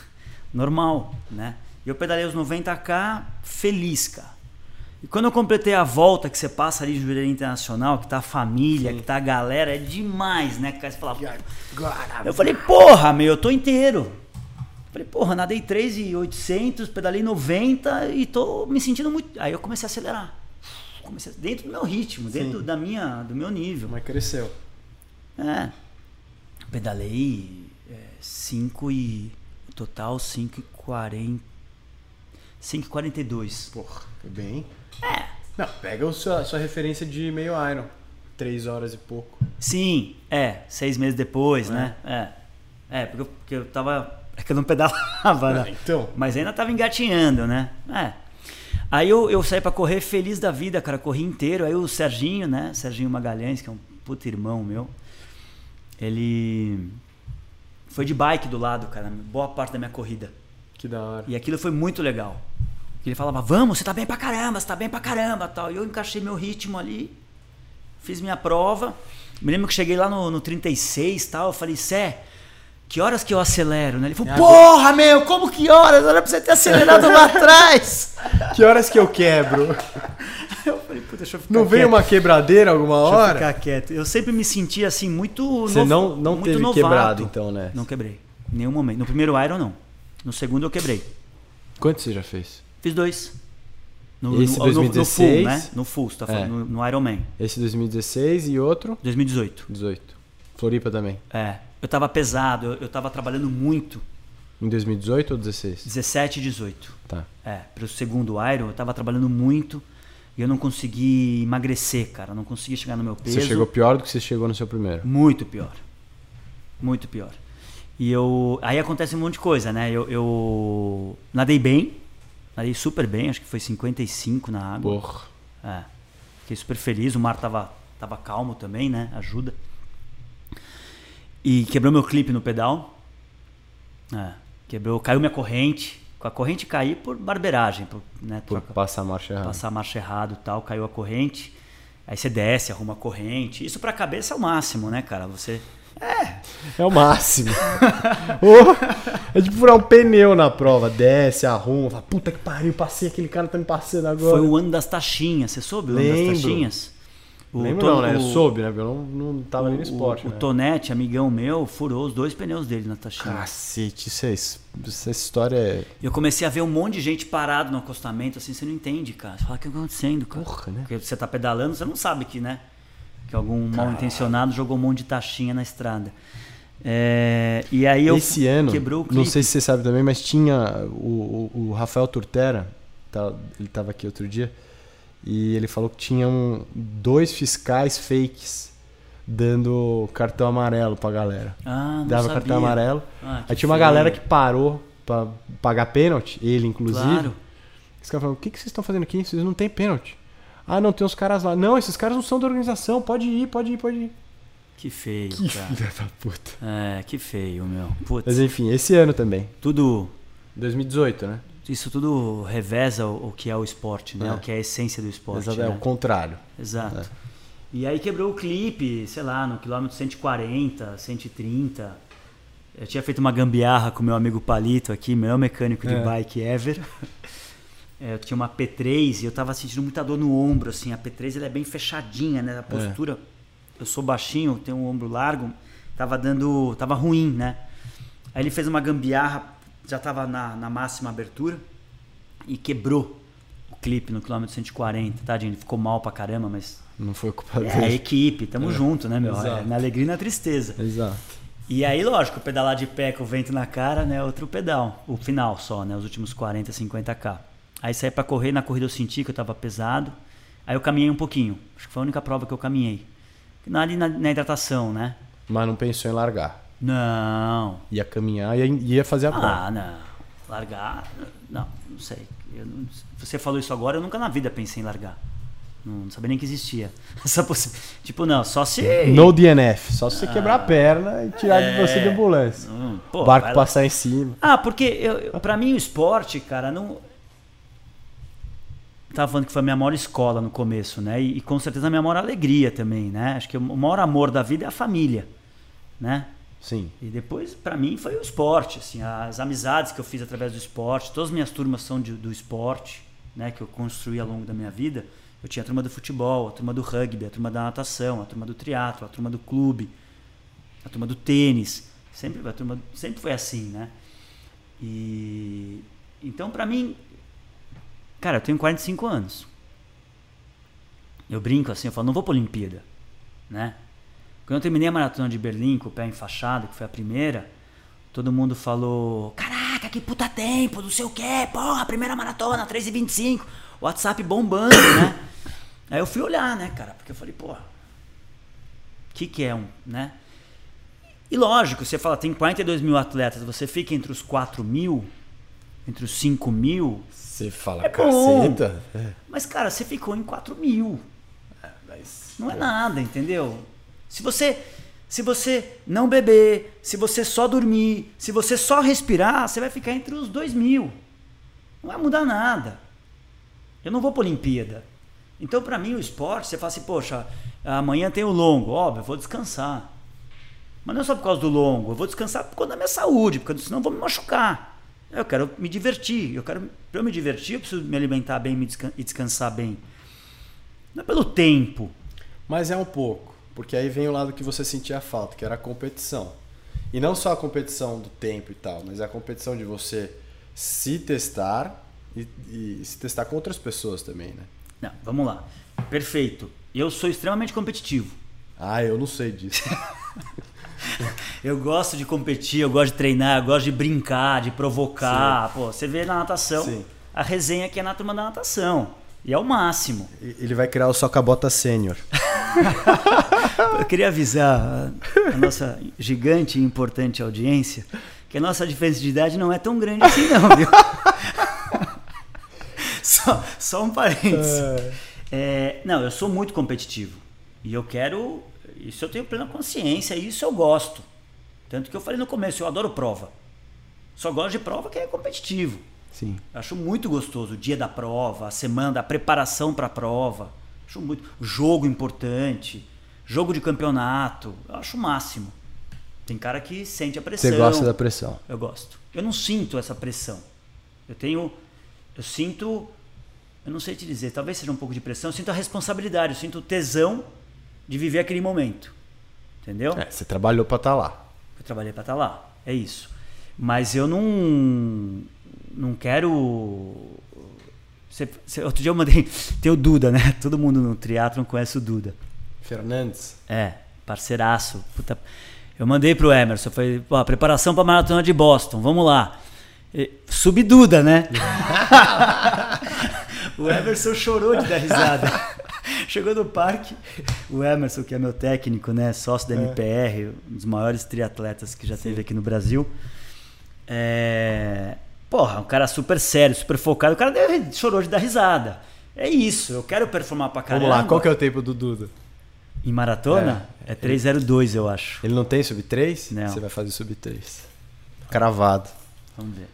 Normal, né? E eu pedalei os 90k feliz, cara. E quando eu completei a volta que você passa ali no Jureira Internacional, que tá a família, que tá a galera, é demais, né? Você fala, eu falei, porra, meu, eu tô inteiro. Falei, porra, nadei 3,800, pedalei 90 e tô me sentindo muito. Aí eu comecei a acelerar. Comecei a- dentro do meu ritmo, dentro Sim. da minha, do meu nível. Mas cresceu. É. Pedalei 5 e. O total 5 e 40. 5 e 42. Porra, foi bem. É. Não, pega a sua, a sua referência de meio Iron. Três horas e pouco. Sim, é. Seis meses depois, né? É. É, porque eu, porque eu tava. É que eu não pedalava, né? <laughs> Então. Mas ainda tava engatinhando, né? É. Aí eu, eu saí pra correr feliz da vida, cara, corri inteiro. Aí o Serginho, né? Serginho Magalhães, que é um puto irmão meu, ele foi de bike do lado, cara, boa parte da minha corrida. Que da hora. E aquilo foi muito legal. Ele falava, vamos, você tá bem pra caramba, você tá bem pra caramba, tal. E eu encaixei meu ritmo ali, fiz minha prova. Me lembro que cheguei lá no, no 36 e tal, eu falei, Sé, que horas que eu acelero, né? Ele falou, É, porra, meu, como que horas? Era pra você ter acelerado lá atrás. <laughs> Que horas que eu quebro? <laughs> Eu falei, puta, deixa eu ficar Não veio quieto. uma quebradeira alguma Deixa eu hora? ficar quieto. Eu sempre me senti assim, muito Você novo- não, não muito teve novato. quebrado então, né? Não quebrei. Em nenhum momento. No primeiro Iron, não. No segundo, eu quebrei. Quanto você já fez? Fiz dois. No, Esse no, no- no 2016? full, né? No full, você tá falando, É. no, no Iron Man. Esse 2016 e outro? 2018. 18. Floripa também. É. Eu tava pesado, eu, eu tava trabalhando muito. Em 2018 ou 16? 17 e 18. Tá. É, pro segundo Iron, eu tava trabalhando muito e eu não consegui emagrecer, cara. Não consegui chegar no meu peso. Você chegou pior do que você chegou no seu primeiro. Muito pior. Muito pior. E eu. Aí acontece um monte de coisa, né? Eu, eu nadei bem. Nadei super bem, acho que foi 55 na água. Porra. É. Fiquei super feliz, o mar tava, tava calmo também, né? Ajuda. E quebrou meu clipe no pedal. É. Quebrou, caiu minha corrente. Com a corrente cair por barbeiragem, por, né? Por troca- passar a marcha errada. passar a marcha errado e tal, caiu a corrente. Aí você desce, arruma a corrente. Isso pra cabeça é o máximo, né, cara? Você. É o máximo. <laughs> Oh, é tipo furar um pneu na prova. Desce, arruma. Fala, puta que pariu, passei. Aquele cara tá me passando agora. Foi o ano das taxinhas. Você soube o ano Lembro. das taxinhas? O Lembro Ton- não, né? Eu o- soube, né? Eu não, não tava nem no o- esporte, O, né? Tonete, amigão meu, furou os dois pneus dele na taxinha. Cacete, isso é, isso- essa história é... Eu comecei a ver um monte de gente parado no acostamento, assim, você não entende, cara. Você fala, o que tá acontecendo, cara? Porra, né? Porque você tá pedalando, você não sabe que, né? Que algum mal intencionado jogou um monte de taxinha na estrada. É, e aí eu Esse ano, quebrou o clipe. não sei se você sabe também, mas tinha o, o, o Rafael Turtera, tá, ele estava aqui outro dia, e ele falou que tinham dois fiscais fakes dando cartão amarelo pra galera. Ah, não Dava sabia. cartão amarelo. Ah, Aí tinha uma feio. galera que parou pra pagar pênalti, ele inclusive. Claro. Esse cara falou: o que, que vocês estão fazendo aqui? Vocês não tem pênalti. Ah, não, tem uns caras lá. Não, esses caras não são da organização. Pode ir, pode ir, pode ir. Que feio, Que cara. filha da puta. É, que feio, meu. Putz, Mas enfim, esse ano também. tudo. 2018, né? Isso tudo reveza o, o que é o esporte, né? É. O que é a essência do esporte. Exato, É né? o contrário. Exato. É. E aí quebrou o clipe, sei lá, no quilômetro 140, 130. Eu tinha feito uma gambiarra com meu amigo Palito aqui, melhor mecânico de É. bike ever. <laughs> É, Eu tinha uma P3 e eu tava sentindo muita dor no ombro, assim. A P3 ela é bem fechadinha, né? A postura. Eu sou baixinho, tenho um ombro largo. Tava dando. Tava ruim, né? Aí ele fez uma gambiarra, já tava na, na máxima abertura e quebrou o clipe no quilômetro 140, tadinho. Ele ficou mal pra caramba, mas Não foi culpa é a dele. equipe, tamo É, junto, né, meu? É na alegria e na tristeza. Exato. E aí, lógico, pedalar de pé com o vento na cara, né? Outro pedal. O final só, né? Os últimos 40, 50k. Aí saí pra correr, na corrida eu senti que eu tava pesado. Aí eu caminhei um pouquinho. Acho que foi a única prova que eu caminhei. Na, ali na, na hidratação, né? Mas não pensou em largar. Não. Ia caminhar e ia, ia fazer a prova. Ah, não. Largar. Não, não sei. Não- você falou isso agora, eu nunca na vida pensei em largar. Não, não sabia nem que existia. <laughs> Tipo, não, só se. No DNF. Só se você quebrar a perna e tirar de você de ambulância. Hum, pô, o barco lá. passar em cima. Ah, porque eu, eu, pra mim o esporte, cara, não. Tava falando que foi a minha maior escola no começo, né? E, e com certeza a minha maior alegria também, né? Acho que o maior amor da vida é a família, né? Sim. E depois, pra mim, foi o esporte, assim, as amizades que eu fiz através do esporte. Todas as minhas turmas são de- do esporte, né? Que eu construí ao longo da minha vida. Eu tinha a turma do futebol, a turma do rugby, a turma da natação, a turma do triatlo, a turma do clube, a turma do tênis. Sempre, a turma, sempre foi assim, né? E então, pra mim, cara, eu tenho 45 anos. Eu brinco assim, eu falo, não vou pra Olimpíada, né? Quando eu terminei a maratona de Berlim com o pé enfaixado, que foi a primeira, todo mundo falou: Caraca, que puta tempo, não sei o que, porra, primeira maratona, 3h25, WhatsApp bombando, né? Aí eu fui olhar, né, cara, porque eu falei: Pô, o que, que é um, né? E lógico, você fala: tem 42 mil atletas, você fica entre os 4 mil, entre os 5 mil, Você fala, É caceta. É. mas cara, você ficou em 4 mil. Mas, Não é nada, entendeu? Se você se você não beber, se você só dormir, se você só respirar, você vai ficar entre os dois mil. Não vai mudar nada. Eu não vou para Olimpíada. Então, para mim, o esporte, você fala assim, poxa, amanhã tem o longo. Óbvio, eu vou descansar. Mas não é só por causa do longo. Eu vou descansar por causa da minha saúde, porque senão eu vou me machucar. Eu quero me divertir. Eu quero, para eu me divertir, eu preciso me alimentar bem me descan- e descansar bem. Não é pelo tempo. mas é um pouco. Porque aí vem o lado que você sentia falta, que era a competição. E não só a competição do tempo e tal, mas a competição de você se testar e, e se testar com outras pessoas também, né? Não, vamos lá. Perfeito. Eu sou extremamente competitivo. Ah, eu não sei disso. <laughs> Eu gosto de competir, eu gosto de treinar, eu gosto de brincar, de provocar. Pô, você vê na natação, Sim. a resenha que é na turma da natação. E é o máximo. Ele vai criar o Socabota Sênior. <laughs> Eu queria avisar a, a nossa gigante e importante audiência que a nossa diferença de idade não é tão grande assim, não, viu? <laughs> só, só um parênteses. É, não, eu sou muito competitivo. E eu quero. Isso eu tenho plena consciência, e isso eu gosto. Tanto que eu falei no começo, eu adoro prova. Só gosto de prova que é competitivo. Sim. Acho muito gostoso o dia da prova, a semana, a preparação para a prova. Acho muito. Jogo importante, jogo de campeonato. Eu acho o máximo. Tem cara que sente a pressão. Você gosta da pressão. Eu gosto. Eu não sinto essa pressão. Eu tenho. Eu sinto. Eu não sei te dizer, talvez seja um pouco de pressão. Eu sinto a responsabilidade, eu sinto o tesão de viver aquele momento. Entendeu? É, você trabalhou pra estar lá. Trabalhei para estar lá. É isso. Mas eu não. Não quero. Você- você- outro dia eu mandei. <laughs> Tem o Duda, né? <laughs> Todo mundo no triatlon conhece o Duda. Fernandes. É, parceiraço. Puta. Eu mandei pro Emerson, foi, pô, preparação pra maratona de Boston, vamos lá. E, Subduda, né? <laughs> o Emerson chorou de dar risada. <laughs> Chegou no parque, o Emerson, que é meu técnico, né, sócio da MPR, um dos maiores triatletas que já teve aqui no Brasil. É... Porra, um cara super sério, super focado. O cara deve- chorou de dar risada. É isso, eu quero performar pra caramba. Vamos lá, qual que é o tempo do Duda? Em maratona? É, 302, eu acho. Ele não tem sub 3? Não. Você vai fazer sub 3. Cravado. Vamos ver.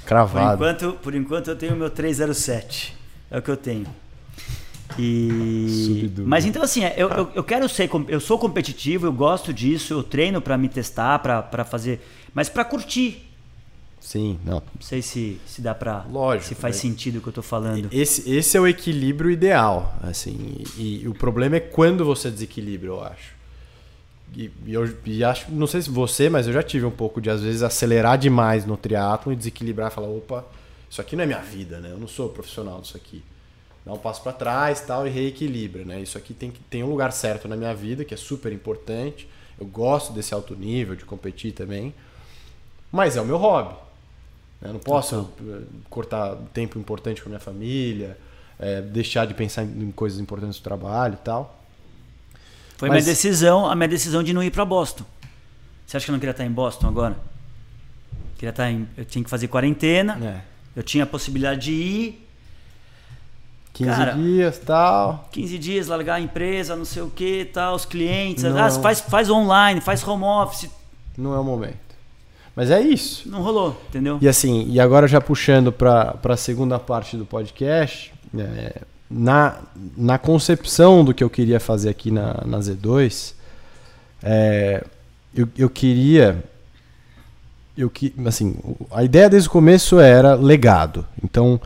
Por Cravado. enquanto, por enquanto eu tenho meu 307. É o que eu tenho. E mas então assim, é, eu, eu, eu quero ser, eu sou competitivo, eu gosto disso, eu treino pra me testar, pra pra fazer, mas pra curtir. Sim, não. Não sei se se dá pra Lógico, se faz mas- sentido o que eu tô falando. Esse, esse é o equilíbrio ideal, assim. E, e o problema é quando você desequilibra, eu acho. E, e eu e acho, não sei se você, mas eu já tive um pouco de às vezes acelerar demais no triatlo e desequilibrar, e falar, opa, isso aqui não é minha vida, né? Eu não sou profissional disso aqui. Dá um passo para trás, tal e reequilibra, né? Isso aqui tem que tem um lugar certo na minha vida, que é super importante. Eu gosto desse alto nível de competir também, mas é o meu hobby. né? Eu não posso eh, cortar tempo importante com a minha família, eh, deixar de pensar em coisas importantes do trabalho e tal. Foi mas- minha decisão, a minha decisão de não ir pra Boston. Você acha que eu não queria estar em Boston agora? Queria estar em, eu tinha que fazer quarentena. É. Eu tinha a possibilidade de ir 15 Cara, dias tal. 15 dias, largar a empresa, não sei o que, tal, os clientes. Não. Ah, faz, faz online, faz home office. Não é o momento. Mas é isso. Não rolou, entendeu? E assim, e agora já puxando para a segunda parte do podcast, é, na, na concepção do que eu queria fazer aqui na, na Z2, é, eu, eu queria. Eu, que- assim, a ideia desde o começo era legado. Então,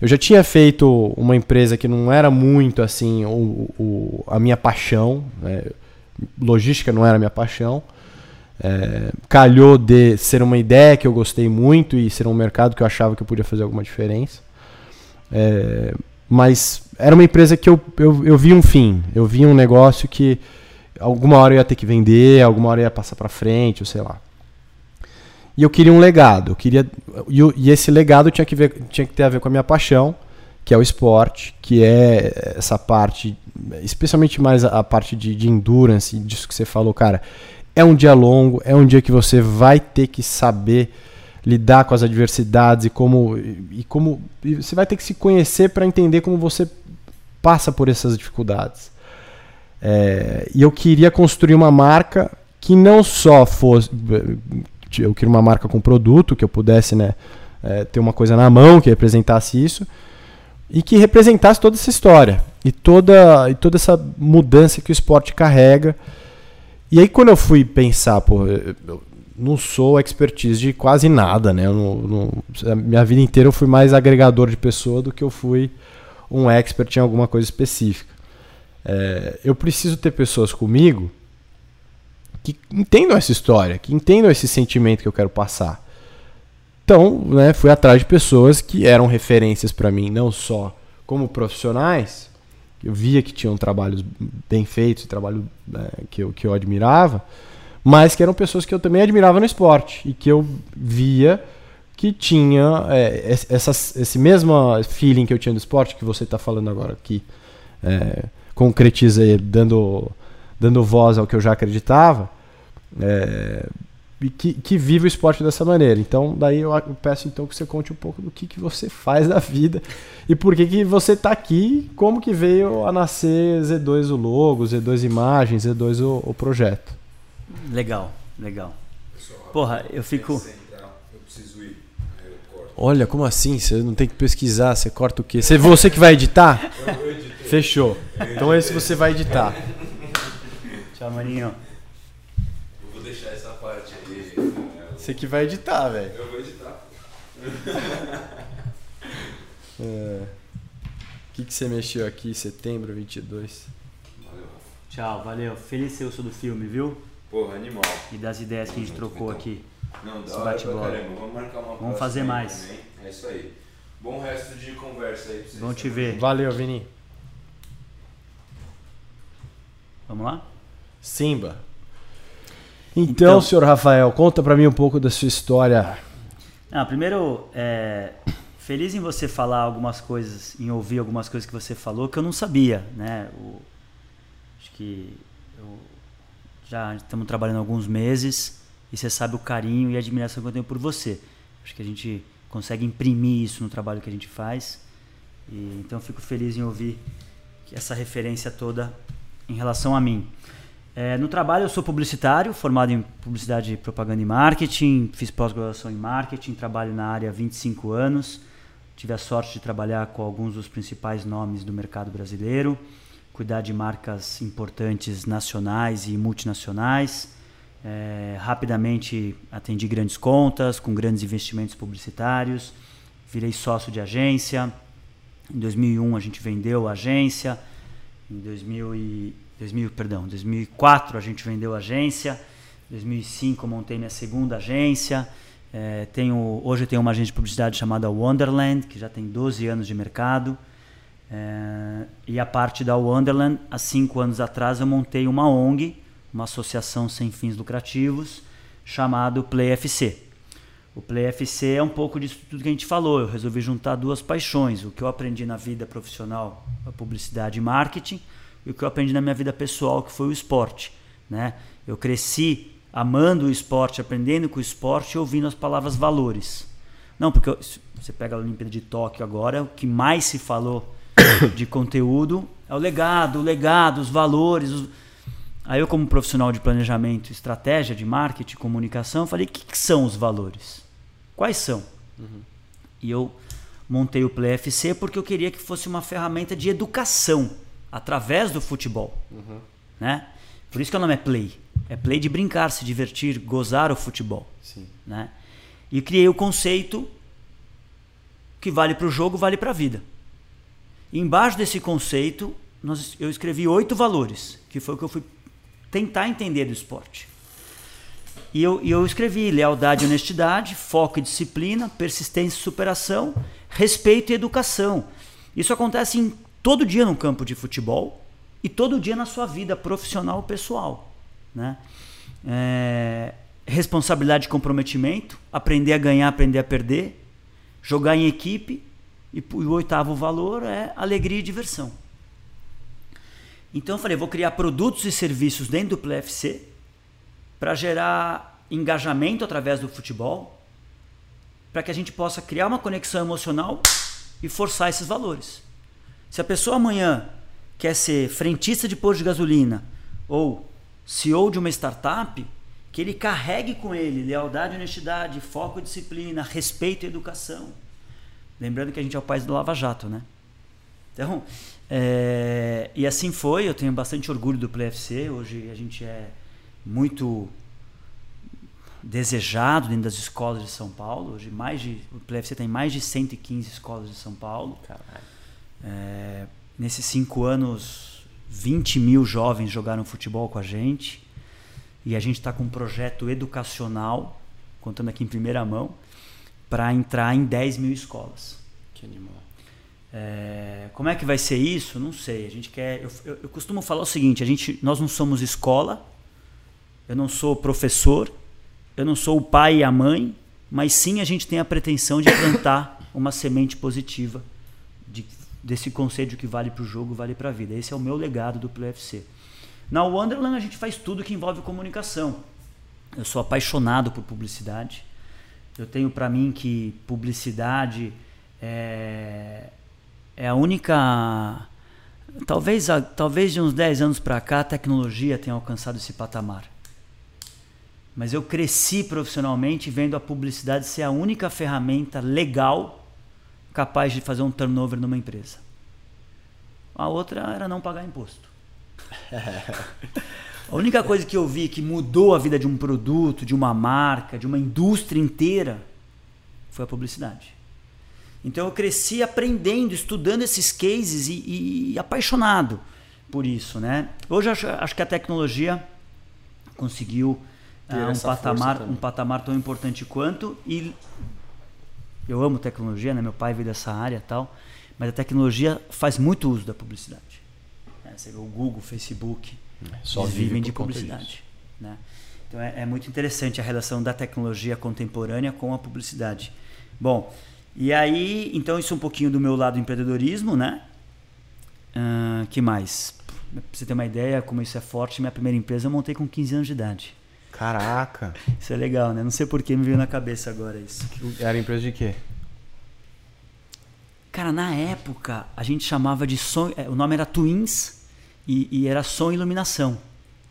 eu já tinha feito uma empresa que não era muito assim o, o- a minha paixão. né? Logística não era a minha paixão. É, calhou de ser uma ideia que eu gostei muito e ser um mercado que eu achava que eu podia fazer alguma diferença. É, mas era uma empresa que eu, eu, eu vi um fim, eu vi um negócio que alguma hora eu ia ter que vender, alguma hora eu ia passar para frente, ou sei lá. E eu queria um legado, eu queria e, e esse legado tinha que, ver, tinha que ter a ver com a minha paixão, que é o esporte, que é essa parte, especialmente mais a, a parte de, de endurance, disso que você falou, cara. É um dia longo, é um dia que você vai ter que saber lidar com as adversidades e como e como e você vai ter que se conhecer para entender como você passa por essas dificuldades. É, e eu queria construir uma marca que não só fosse eu queria uma marca com produto que eu pudesse né, é, ter uma coisa na mão que representasse isso e que representasse toda essa história e toda e toda essa mudança que o esporte carrega. E aí quando eu fui pensar, pô, eu não sou expertise de quase nada, né? Eu não, não- minha vida inteira eu fui mais agregador de pessoa do que eu fui um expert em alguma coisa específica. É, eu preciso ter pessoas comigo que entendam essa história, que entendam esse sentimento que eu quero passar. Então, né, fui atrás de pessoas que eram referências para mim, não só como profissionais, eu via que tinham trabalhos bem feitos, trabalho né, que, eu, que eu admirava, mas que eram pessoas que eu também admirava no esporte e que eu via que tinha é, essas- esse mesmo feeling que eu tinha do esporte, que você está falando agora aqui, é, concretiza dando, dando voz ao que eu já acreditava, é, e que, que vive o esporte dessa maneira. Então, daí eu eu peço então que você conte um pouco do que, que você <laughs> faz da vida e por que, que você está aqui, como que veio a nascer Z2 o logo, Z2 Imagens, Z2 o, o projeto. Legal, legal. Pessoal, Porra, eu fico. Central, eu preciso ir. Aí eu corto. Olha, como assim? Você não tem que pesquisar, você corta o quê? Você, você que vai editar? Eu, eu editei. Fechou. Então esse você vai editar. Tchau, maninho. Eu vou deixar essa parte aí. né, Você que vai editar, velho. Eu vou editar. <laughs> É. O que, que você mexeu aqui? Setembro 22. Valeu. Tchau, valeu. Feliz ser eu sou do filme, viu? Porra, animal. E das ideias que a gente trocou aqui. Não, da hora pra bate-bola. caramba. Vamos marcar uma Vamos fazer mais. também. É isso aí. Bom resto de conversa aí pra vocês. Vão te também. ver. Valeu, Vini. Vamos lá? Simba. Então, Então- senhor Rafael, conta pra mim um pouco da sua história. Ah, primeiro, é, feliz em você falar algumas coisas, em ouvir algumas coisas que você falou que eu não sabia, né? O- acho que eu- já estamos trabalhando alguns meses e você sabe o carinho e a admiração que eu tenho por você. Acho que a gente consegue imprimir isso no trabalho que a gente faz. E, então, fico feliz em ouvir essa referência toda em relação a mim. É, no trabalho eu sou publicitário, formado em publicidade, propaganda e marketing, fiz pós-graduação em marketing, trabalho na área há 25 anos. Tive a sorte de trabalhar com alguns dos principais nomes do mercado brasileiro, cuidar de marcas importantes nacionais e multinacionais. É, rapidamente atendi grandes contas, com grandes investimentos publicitários. Virei sócio de agência. Em 2001 a gente vendeu a agência. Em 2000 e 2000, perdão, 2004 a gente vendeu a agência. Em 2005 eu montei minha segunda agência. É, tenho, hoje eu tenho uma agência de publicidade chamada Wonderland, que já tem 12 anos de mercado. É, e a parte da Wonderland, há cinco anos atrás eu montei uma ONG, uma associação sem fins lucrativos, chamado Play FC. O Play FC é um pouco disso tudo que a gente falou. Eu resolvi juntar duas paixões: o que eu aprendi na vida profissional, publicidade e marketing, e o que eu aprendi na minha vida pessoal, que foi o esporte. Né? Eu cresci amando o esporte, aprendendo com o esporte e ouvindo as palavras valores. Não, porque eu- você pega a Olimpíada de Tóquio agora, o que mais se falou <coughs> de conteúdo é o legado, o legado, os valores. os- Aí eu, como profissional de planejamento, estratégia de marketing, comunicação, falei, o que, que são os valores? Quais são? E eu montei o Play FC porque eu queria que fosse uma ferramenta de educação através do futebol. Né? Por isso que o nome é Play. É Play de brincar, se divertir, gozar o futebol. Sim. Né? E criei o conceito que vale para o jogo, vale para a vida. E embaixo desse conceito, nós, eu escrevi oito valores, que foi o que eu fui tentar entender do esporte. E eu, e eu escrevi lealdade e honestidade, foco e disciplina, persistência e superação, respeito e educação. Isso acontece em todo dia no campo de futebol e todo dia na sua vida profissional pessoal. Né? É, responsabilidade e comprometimento, aprender a ganhar, aprender a perder, jogar em equipe e, e o oitavo valor é alegria e diversão. Então eu falei, vou criar produtos e serviços dentro do PlayFC para gerar engajamento através do futebol, para que a gente possa criar uma conexão emocional e forçar esses valores. Se a pessoa amanhã quer ser frentista de posto de gasolina ou CEO de uma startup, que ele carregue com ele lealdade, honestidade, foco, disciplina, respeito e educação. Lembrando que a gente é o país do Lava Jato, né? Então, é, e assim foi, eu tenho bastante orgulho do PlayFC. Hoje a gente é muito desejado dentro das escolas de São Paulo. Hoje mais de, o PlayFC tem mais de 115 escolas de São Paulo. Caralho. É, nesses cinco anos, 20 mil jovens jogaram futebol com a gente. E a gente está com um projeto educacional, contando aqui em primeira mão, para entrar em 10 mil escolas. Que animal. É, como é que vai ser isso? Não sei. A gente quer. Eu, eu- eu costumo falar o seguinte: a gente, nós não somos escola, eu não sou professor, eu não sou o pai e a mãe, mas sim a gente tem a pretensão de plantar uma semente positiva de- desse conceito que vale para o jogo, vale para a vida. Esse é o meu legado do PlayFC. Na Wonderland a gente faz tudo que envolve comunicação. Eu sou apaixonado por publicidade. Eu tenho para mim que publicidade é, é a única. Talvez, talvez de uns 10 anos para cá a tecnologia tenha alcançado esse patamar. Mas eu cresci profissionalmente vendo a publicidade ser a única ferramenta legal capaz de fazer um turnover numa empresa. A outra era não pagar imposto. <laughs> A única coisa que eu vi que mudou a vida de um produto, de uma marca, de uma indústria inteira, foi a publicidade. Então eu cresci aprendendo, estudando esses cases e, e apaixonado por isso, né? Hoje acho, acho que a tecnologia conseguiu ah, um patamar, um patamar tão importante quanto e eu amo tecnologia, né? Meu pai veio dessa área tal, mas a tecnologia faz muito uso da publicidade. É, você vê o Google, o Facebook, Só eles vive vivem de publicidade. Né? Então é, é muito interessante a relação da tecnologia contemporânea com a publicidade. Bom, e aí, então isso é um pouquinho do meu lado empreendedorismo, né? Uh, que mais? Pra você ter uma ideia como isso é forte, minha primeira empresa eu montei com 15 anos de idade. Caraca. Isso é legal, né? Não sei por que me veio na cabeça agora isso. Era empresa de quê? Cara, na época a gente chamava de som, é, o nome era Twins e, e era som e iluminação,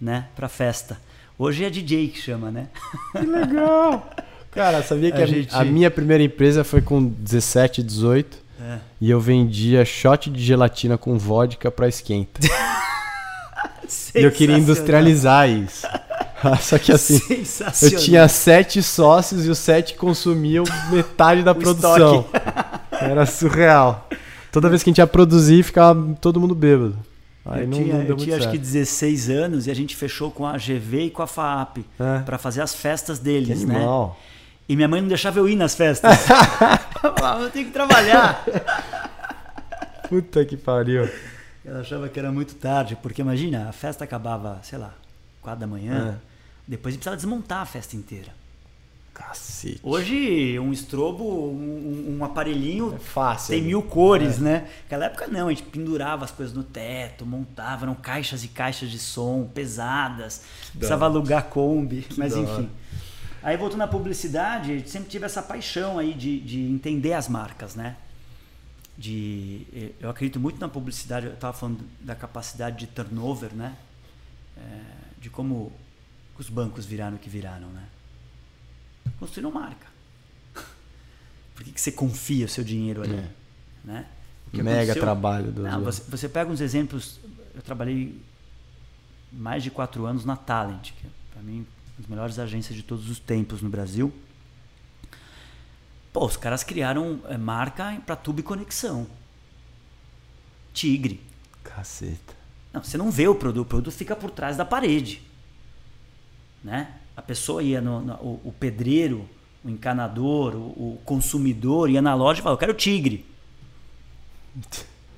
né, para festa. Hoje é DJ que chama, né? Que legal. <laughs> Cara, sabia que A a, gente- a minha primeira empresa foi com 17, 18 É. e eu vendia shot de gelatina com vodka pra esquenta. <laughs> E eu queria industrializar isso. Só que assim, eu tinha sete sócios e os sete consumiam metade da <laughs> produção. Era surreal. Toda vez que a gente ia produzir, ficava todo mundo bêbado. Aí eu não, tinha, não eu tinha acho certo. que 16 anos e a gente fechou com a GV e com a FAAP É. para fazer as festas deles, né? E minha mãe não deixava eu ir nas festas. <laughs> eu tenho que trabalhar. Puta que pariu. Ela achava que era muito tarde, porque imagina, a festa acabava, sei lá, 4 da manhã. É. Depois a gente precisava desmontar a festa inteira. Cacete. Hoje, um estrobo, um, um- aparelhinho É fácil. tem né? mil cores, né? Naquela época não, a gente pendurava as coisas no teto, montava, eram caixas e caixas de som pesadas, precisava alugar Kombi, mas da enfim. Aí voltando à publicidade, a gente sempre tive essa paixão aí de, de entender as marcas, né? De, eu acredito muito na publicidade, eu estava falando da capacidade de turnover, né? É, de como os bancos viraram o que viraram, né? Construíram marca. <laughs> Por que, que você confia o seu dinheiro ali? É. Né? Mega trabalho do Não, você, você pega uns exemplos. Eu trabalhei mais de quatro anos na Talent, que é, para mim, uma das melhores agências de todos os tempos no Brasil. Pô, os caras criaram é, marca para tubo e conexão. Tigre. Caceta. Não, você não vê o produto, o produto fica por trás da parede. Né? A pessoa ia no, no- o, o pedreiro, o encanador, o, o consumidor ia na loja e falava, eu quero tigre.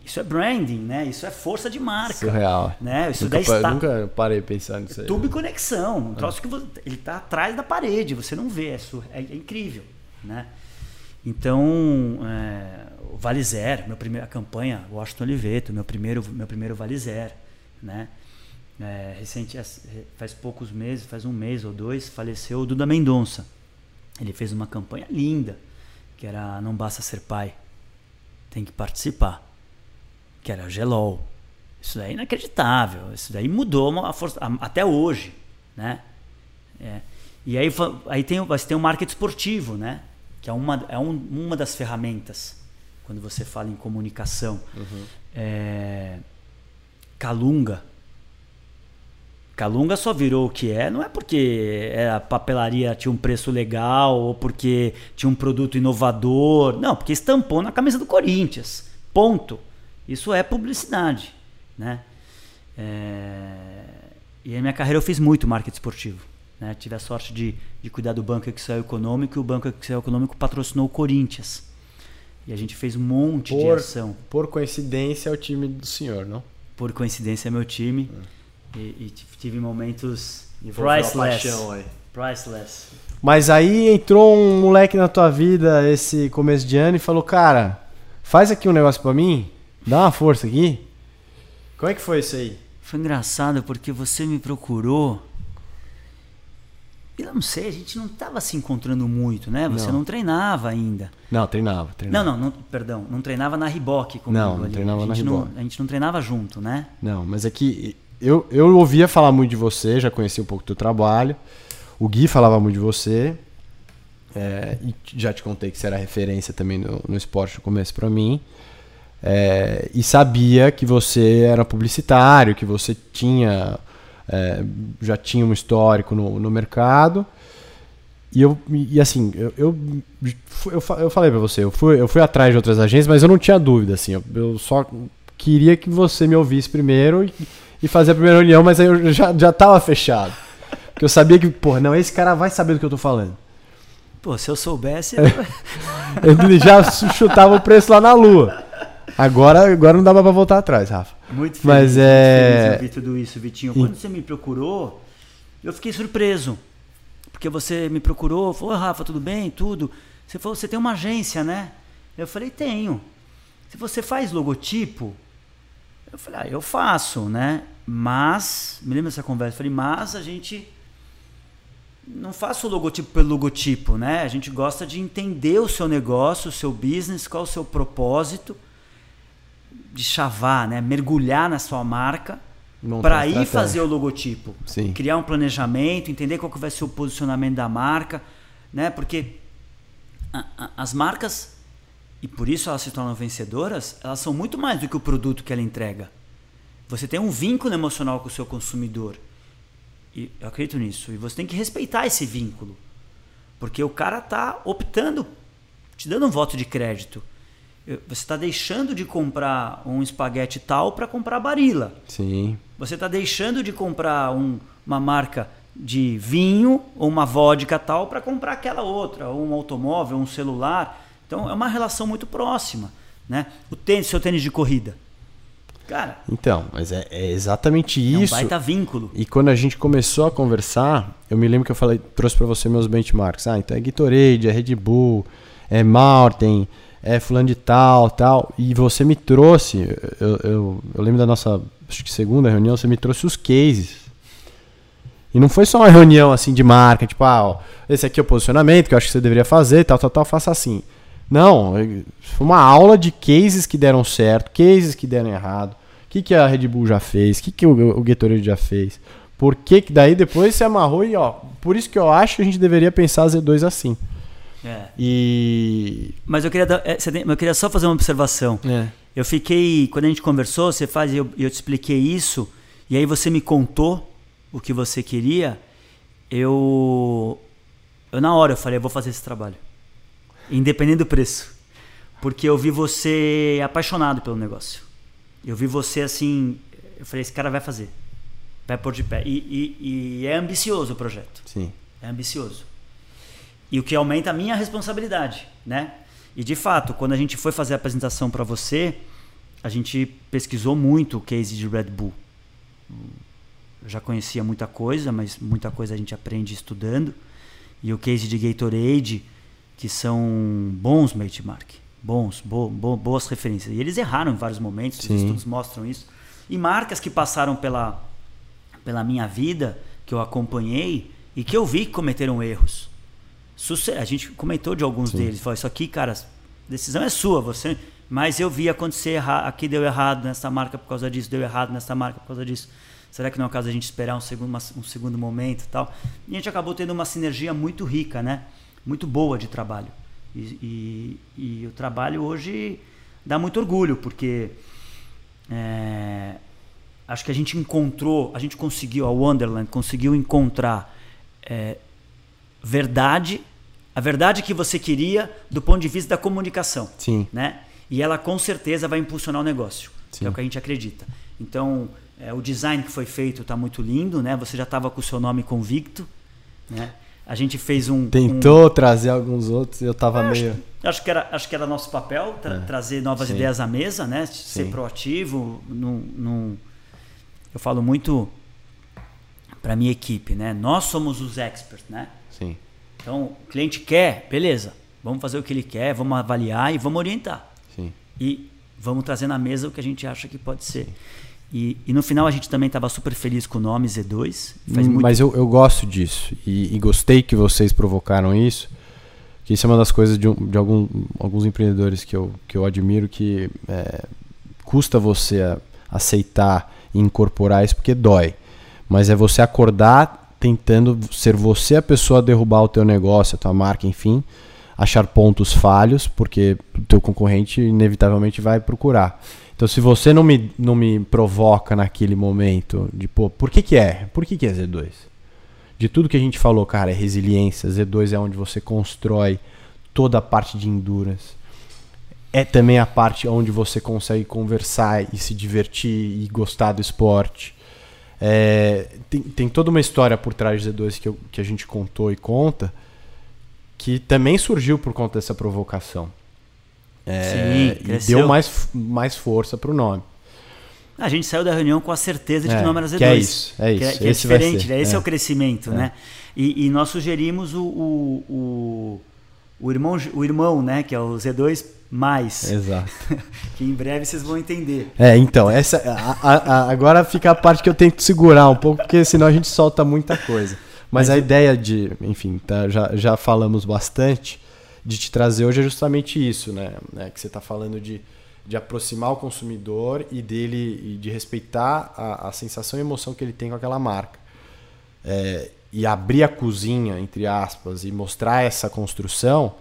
Isso é branding, né? Isso é força de marca. Surreal. Né? Isso Nunca, daí está nunca parei pensar nisso aí. tubo e conexão. Um troço que você- ele está atrás da parede, você não vê, é, sur- é- é incrível, né? Então, é, o Valizer, meu primeira campanha, Washington Oliveto, meu primeiro, meu primeiro Valizer, né? É, recente, faz poucos meses, faz um mês ou dois, faleceu o Duda Mendonça. Ele fez uma campanha linda, que era Não Basta Ser Pai, tem que participar, que era Gelol. Isso daí é inacreditável. Isso daí mudou a força, a- até hoje, né? É. E aí, aí tem, você tem o marketing esportivo, né? Que é uma, é um- uma das ferramentas quando você fala em comunicação. É, Calunga. Calunga só virou o que é, não é porque é, a papelaria tinha um preço legal ou porque tinha um produto inovador. Não, porque estampou na camisa do Corinthians. Ponto. Isso é publicidade, né? É, E a minha carreira eu fiz muito marketing esportivo. Né? Tive a sorte de, de cuidar do Banco Excel Econômico e o Banco Excel Econômico patrocinou o Corinthians. E a gente fez um monte de Por, ação. por coincidência é o time do senhor, não? Por coincidência, é meu time. E, e tive momentos priceless. paixão aí. Priceless. Mas aí entrou um moleque na tua vida esse começo de ano e falou: Cara, faz aqui um negócio pra mim, dá uma força aqui. Como é que foi isso aí? Foi engraçado porque você me procurou. E eu não sei, a gente não estava se encontrando muito, né? Você Não. não, treinava ainda. Não, treinava, treinava. Não, não, não, perdão, não treinava na Riboc comigo Não, não ali. treinava a na não. A gente não treinava junto, né? Não, mas é que eu, eu ouvia falar muito de você, já conhecia um pouco do teu trabalho. O Gui falava muito de você. é, e já te contei que você era referência também no, no esporte no começo pra mim. É, e sabia que você era publicitário, que você tinha é, já tinha um histórico no, no mercado. E eu e assim, eu, eu, eu, eu falei pra você, eu fui, eu fui atrás de outras agências, mas eu não tinha dúvida, assim, eu, eu só queria que você me ouvisse primeiro e, e fazer a primeira reunião, mas aí eu já, já tava fechado. Porque eu sabia que, porra, não, esse cara vai saber do que eu tô falando. Pô, se eu soubesse. Ele já chutava o preço lá na lua. Agora, agora não dá pra voltar atrás, Rafa. Muito feliz, Mas é- feliz tudo isso, Vitinho. Quando você me procurou, eu fiquei surpreso. porque você me procurou, falou, Rafa, tudo bem? Tudo. Você falou, você tem uma agência, né? Eu falei, tenho. Se você faz logotipo, eu falei, ah, eu faço, né? Mas, me lembro dessa conversa, eu falei, mas a gente não faço o logotipo pelo logotipo, né? A gente gosta de entender o seu negócio, o seu business, qual o seu propósito, de chavar, né? Mergulhar na sua marca para ir fazer o logotipo, Sim. criar um planejamento, entender qual que vai ser o posicionamento da marca, né? Porque a, a, as marcas e por isso elas se tornam vencedoras, elas são muito mais do que o produto que ela entrega. Você tem um vínculo emocional com o seu consumidor. E eu acredito nisso. E você tem que respeitar esse vínculo. Porque o cara está optando, te dando um voto de crédito. Você está deixando de comprar um espaguete tal para comprar Barilla. Sim. Você está deixando de comprar um, uma marca de vinho ou uma vodka tal para comprar aquela outra, ou um automóvel, um celular. Então é uma relação muito próxima, né? O tênis, seu tênis de corrida. Cara. Então, mas é, é exatamente isso. É um baita vínculo. E quando a gente começou a conversar, eu me lembro que eu falei, trouxe para você meus benchmarks. Ah, então é Gatorade, é Red Bull, é Martin, é fulano de tal, tal. E você me trouxe, eu, eu, eu lembro da nossa, acho que segunda reunião, você me trouxe os cases. E não foi só uma reunião assim de marca, tipo, ah, ó, esse aqui é o posicionamento que eu acho que você deveria fazer, tal, tal, tal, faça assim. Não, foi uma aula de cases que deram certo, cases que deram errado. O que, que a Red Bull já fez? O que, que o, o Gatorade já fez? Por que, que daí depois se amarrou e ó, por isso que eu acho que a gente deveria pensar Z2 assim. É. E. Mas eu queria, dar, é, eu queria só fazer uma observação. É. Eu fiquei. Quando a gente conversou, você faz, eu, eu te expliquei isso, e aí você me contou o que você queria. Eu. Eu na hora eu falei, eu vou fazer esse trabalho independente do preço. Porque eu vi você apaixonado pelo negócio. Eu vi você assim. Eu falei, esse cara vai fazer. Vai pôr de pé. E, e, e é ambicioso o projeto. Sim. É ambicioso. E o que aumenta a minha responsabilidade, né? E de fato, quando a gente foi fazer a apresentação para você, a gente pesquisou muito o case de Red Bull. Eu já conhecia muita coisa, mas muita coisa a gente aprende estudando. E o case de Gatorade que são bons benchmark, bons, bo, bo, boas referências. E eles erraram em vários momentos, Sim. os estudos mostram isso. E marcas que passaram pela, pela minha vida, que eu acompanhei e que eu vi que cometeram erros. A gente comentou de alguns Sim. deles, falou, isso aqui, cara, decisão é sua, você. Mas eu vi acontecer aqui deu errado nessa marca por causa disso, deu errado nessa marca por causa disso. Será que não é o caso a gente esperar um segundo, um segundo momento e tal? E a gente acabou tendo uma sinergia muito rica, né? Muito boa de trabalho. E, e, e o trabalho hoje dá muito orgulho, porque é, acho que a gente encontrou, a gente conseguiu, a Wonderland conseguiu encontrar é, verdade, a verdade que você queria do ponto de vista da comunicação. Sim. Né? E ela com certeza vai impulsionar o negócio, Sim. que é o que a gente acredita. Então, é, o design que foi feito está muito lindo, né? Você já estava com o seu nome convicto, né? A gente fez um. Tentou um... trazer alguns outros e eu tava é, meio. Acho, acho, que era, acho que era nosso papel tra é. trazer novas Sim. ideias à mesa, né? Ser Sim. proativo. Num, num... Eu falo muito para minha equipe, né? Nós somos os experts, né? Sim. Então, o cliente quer, beleza. Vamos fazer o que ele quer, vamos avaliar e vamos orientar. Sim. E vamos trazer na mesa o que a gente acha que pode ser. Sim. E, e, no final a gente também estava super feliz com o nome Z2. Hum, muito... Mas eu, eu gosto disso e, e, gostei que vocês provocaram isso. Que isso é uma das coisas de, de algum, alguns empreendedores que eu, que eu admiro que é, custa você a, aceitar e incorporar isso porque dói. Mas é você acordar tentando ser você a pessoa a derrubar o teu negócio, a tua marca, enfim, achar pontos falhos, porque o teu concorrente inevitavelmente vai procurar. Então, se você não me, não me provoca naquele momento de, pô, por que que é? Por que que é Z2? De tudo que a gente falou, cara, é resiliência. Z2 é onde você constrói toda a parte de endurance. É também a parte onde você consegue conversar e se divertir e gostar do esporte. É, tem, tem toda uma história por trás de Z2 que, eu, que a gente contou e conta que também surgiu por conta dessa provocação. É, Sim, e deu mais, mais força para o nome. A gente saiu da reunião com a certeza de É, que o nome era Z2. que é isso, é Que é, isso. que é Esse vai diferente, né? Esse é. é. o crescimento, né? E, e nós sugerimos o, o, o, o irmão, o irmão, né? Que é o Z2 mais. Exato. <laughs> Que em breve vocês vão entender. É, então, essa a- a- agora fica a parte que eu tento segurar um pouco, porque senão a gente solta muita coisa. Mas, a ideia de, enfim, tá, já, já falamos bastante, de te trazer hoje é justamente isso, né? É que você está falando de, de aproximar o consumidor e dele e de respeitar a, a sensação e emoção que ele tem com aquela marca. É, e abrir a cozinha, entre aspas, e mostrar essa construção,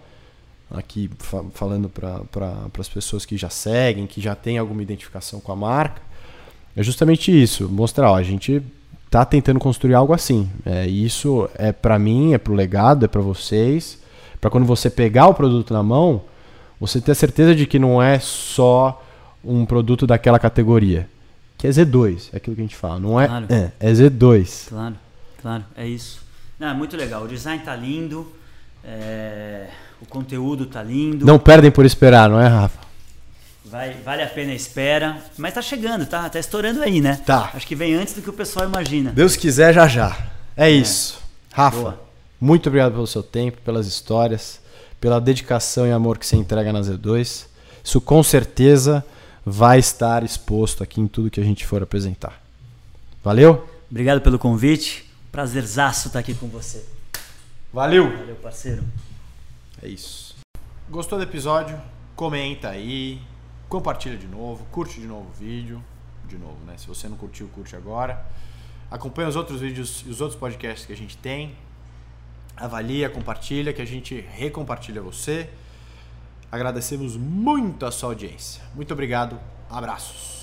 aqui fa- falando para pra, as pessoas que já seguem, que já têm alguma identificação com a marca, é justamente isso, mostrar, ó, a gente tá tentando construir algo assim. É, isso é para mim, é pro legado, é para vocês, para quando você pegar o produto na mão, você ter a certeza de que não é só um produto daquela categoria, que é Z2, é aquilo que a gente fala, não é, Claro. é, é Z2. Claro, claro, é isso. Não, é muito legal. O design tá lindo, é, o conteúdo tá lindo. Não perdem por esperar, não é, Rafa? Vai, vale a pena a espera. Mas tá chegando, tá? Tá estourando aí, né? Tá. Acho que vem antes do que o pessoal imagina. Deus quiser, já já. É isso. Rafa, Boa. Muito obrigado pelo seu tempo, pelas histórias, pela dedicação e amor que você entrega na Z2. Isso com certeza vai estar exposto aqui em tudo que a gente for apresentar. Valeu? Obrigado pelo convite. Prazerzaço estar aqui com você. Valeu! Valeu, parceiro. É isso. Gostou do episódio? Comenta aí, compartilha de novo, curte de novo o vídeo. De novo, né? Se você não curtiu, curte agora. Acompanha os outros vídeos e os outros podcasts que a gente tem. Avalia, compartilha, que a gente recompartilha você. Agradecemos muito a sua audiência. Muito obrigado. Abraços.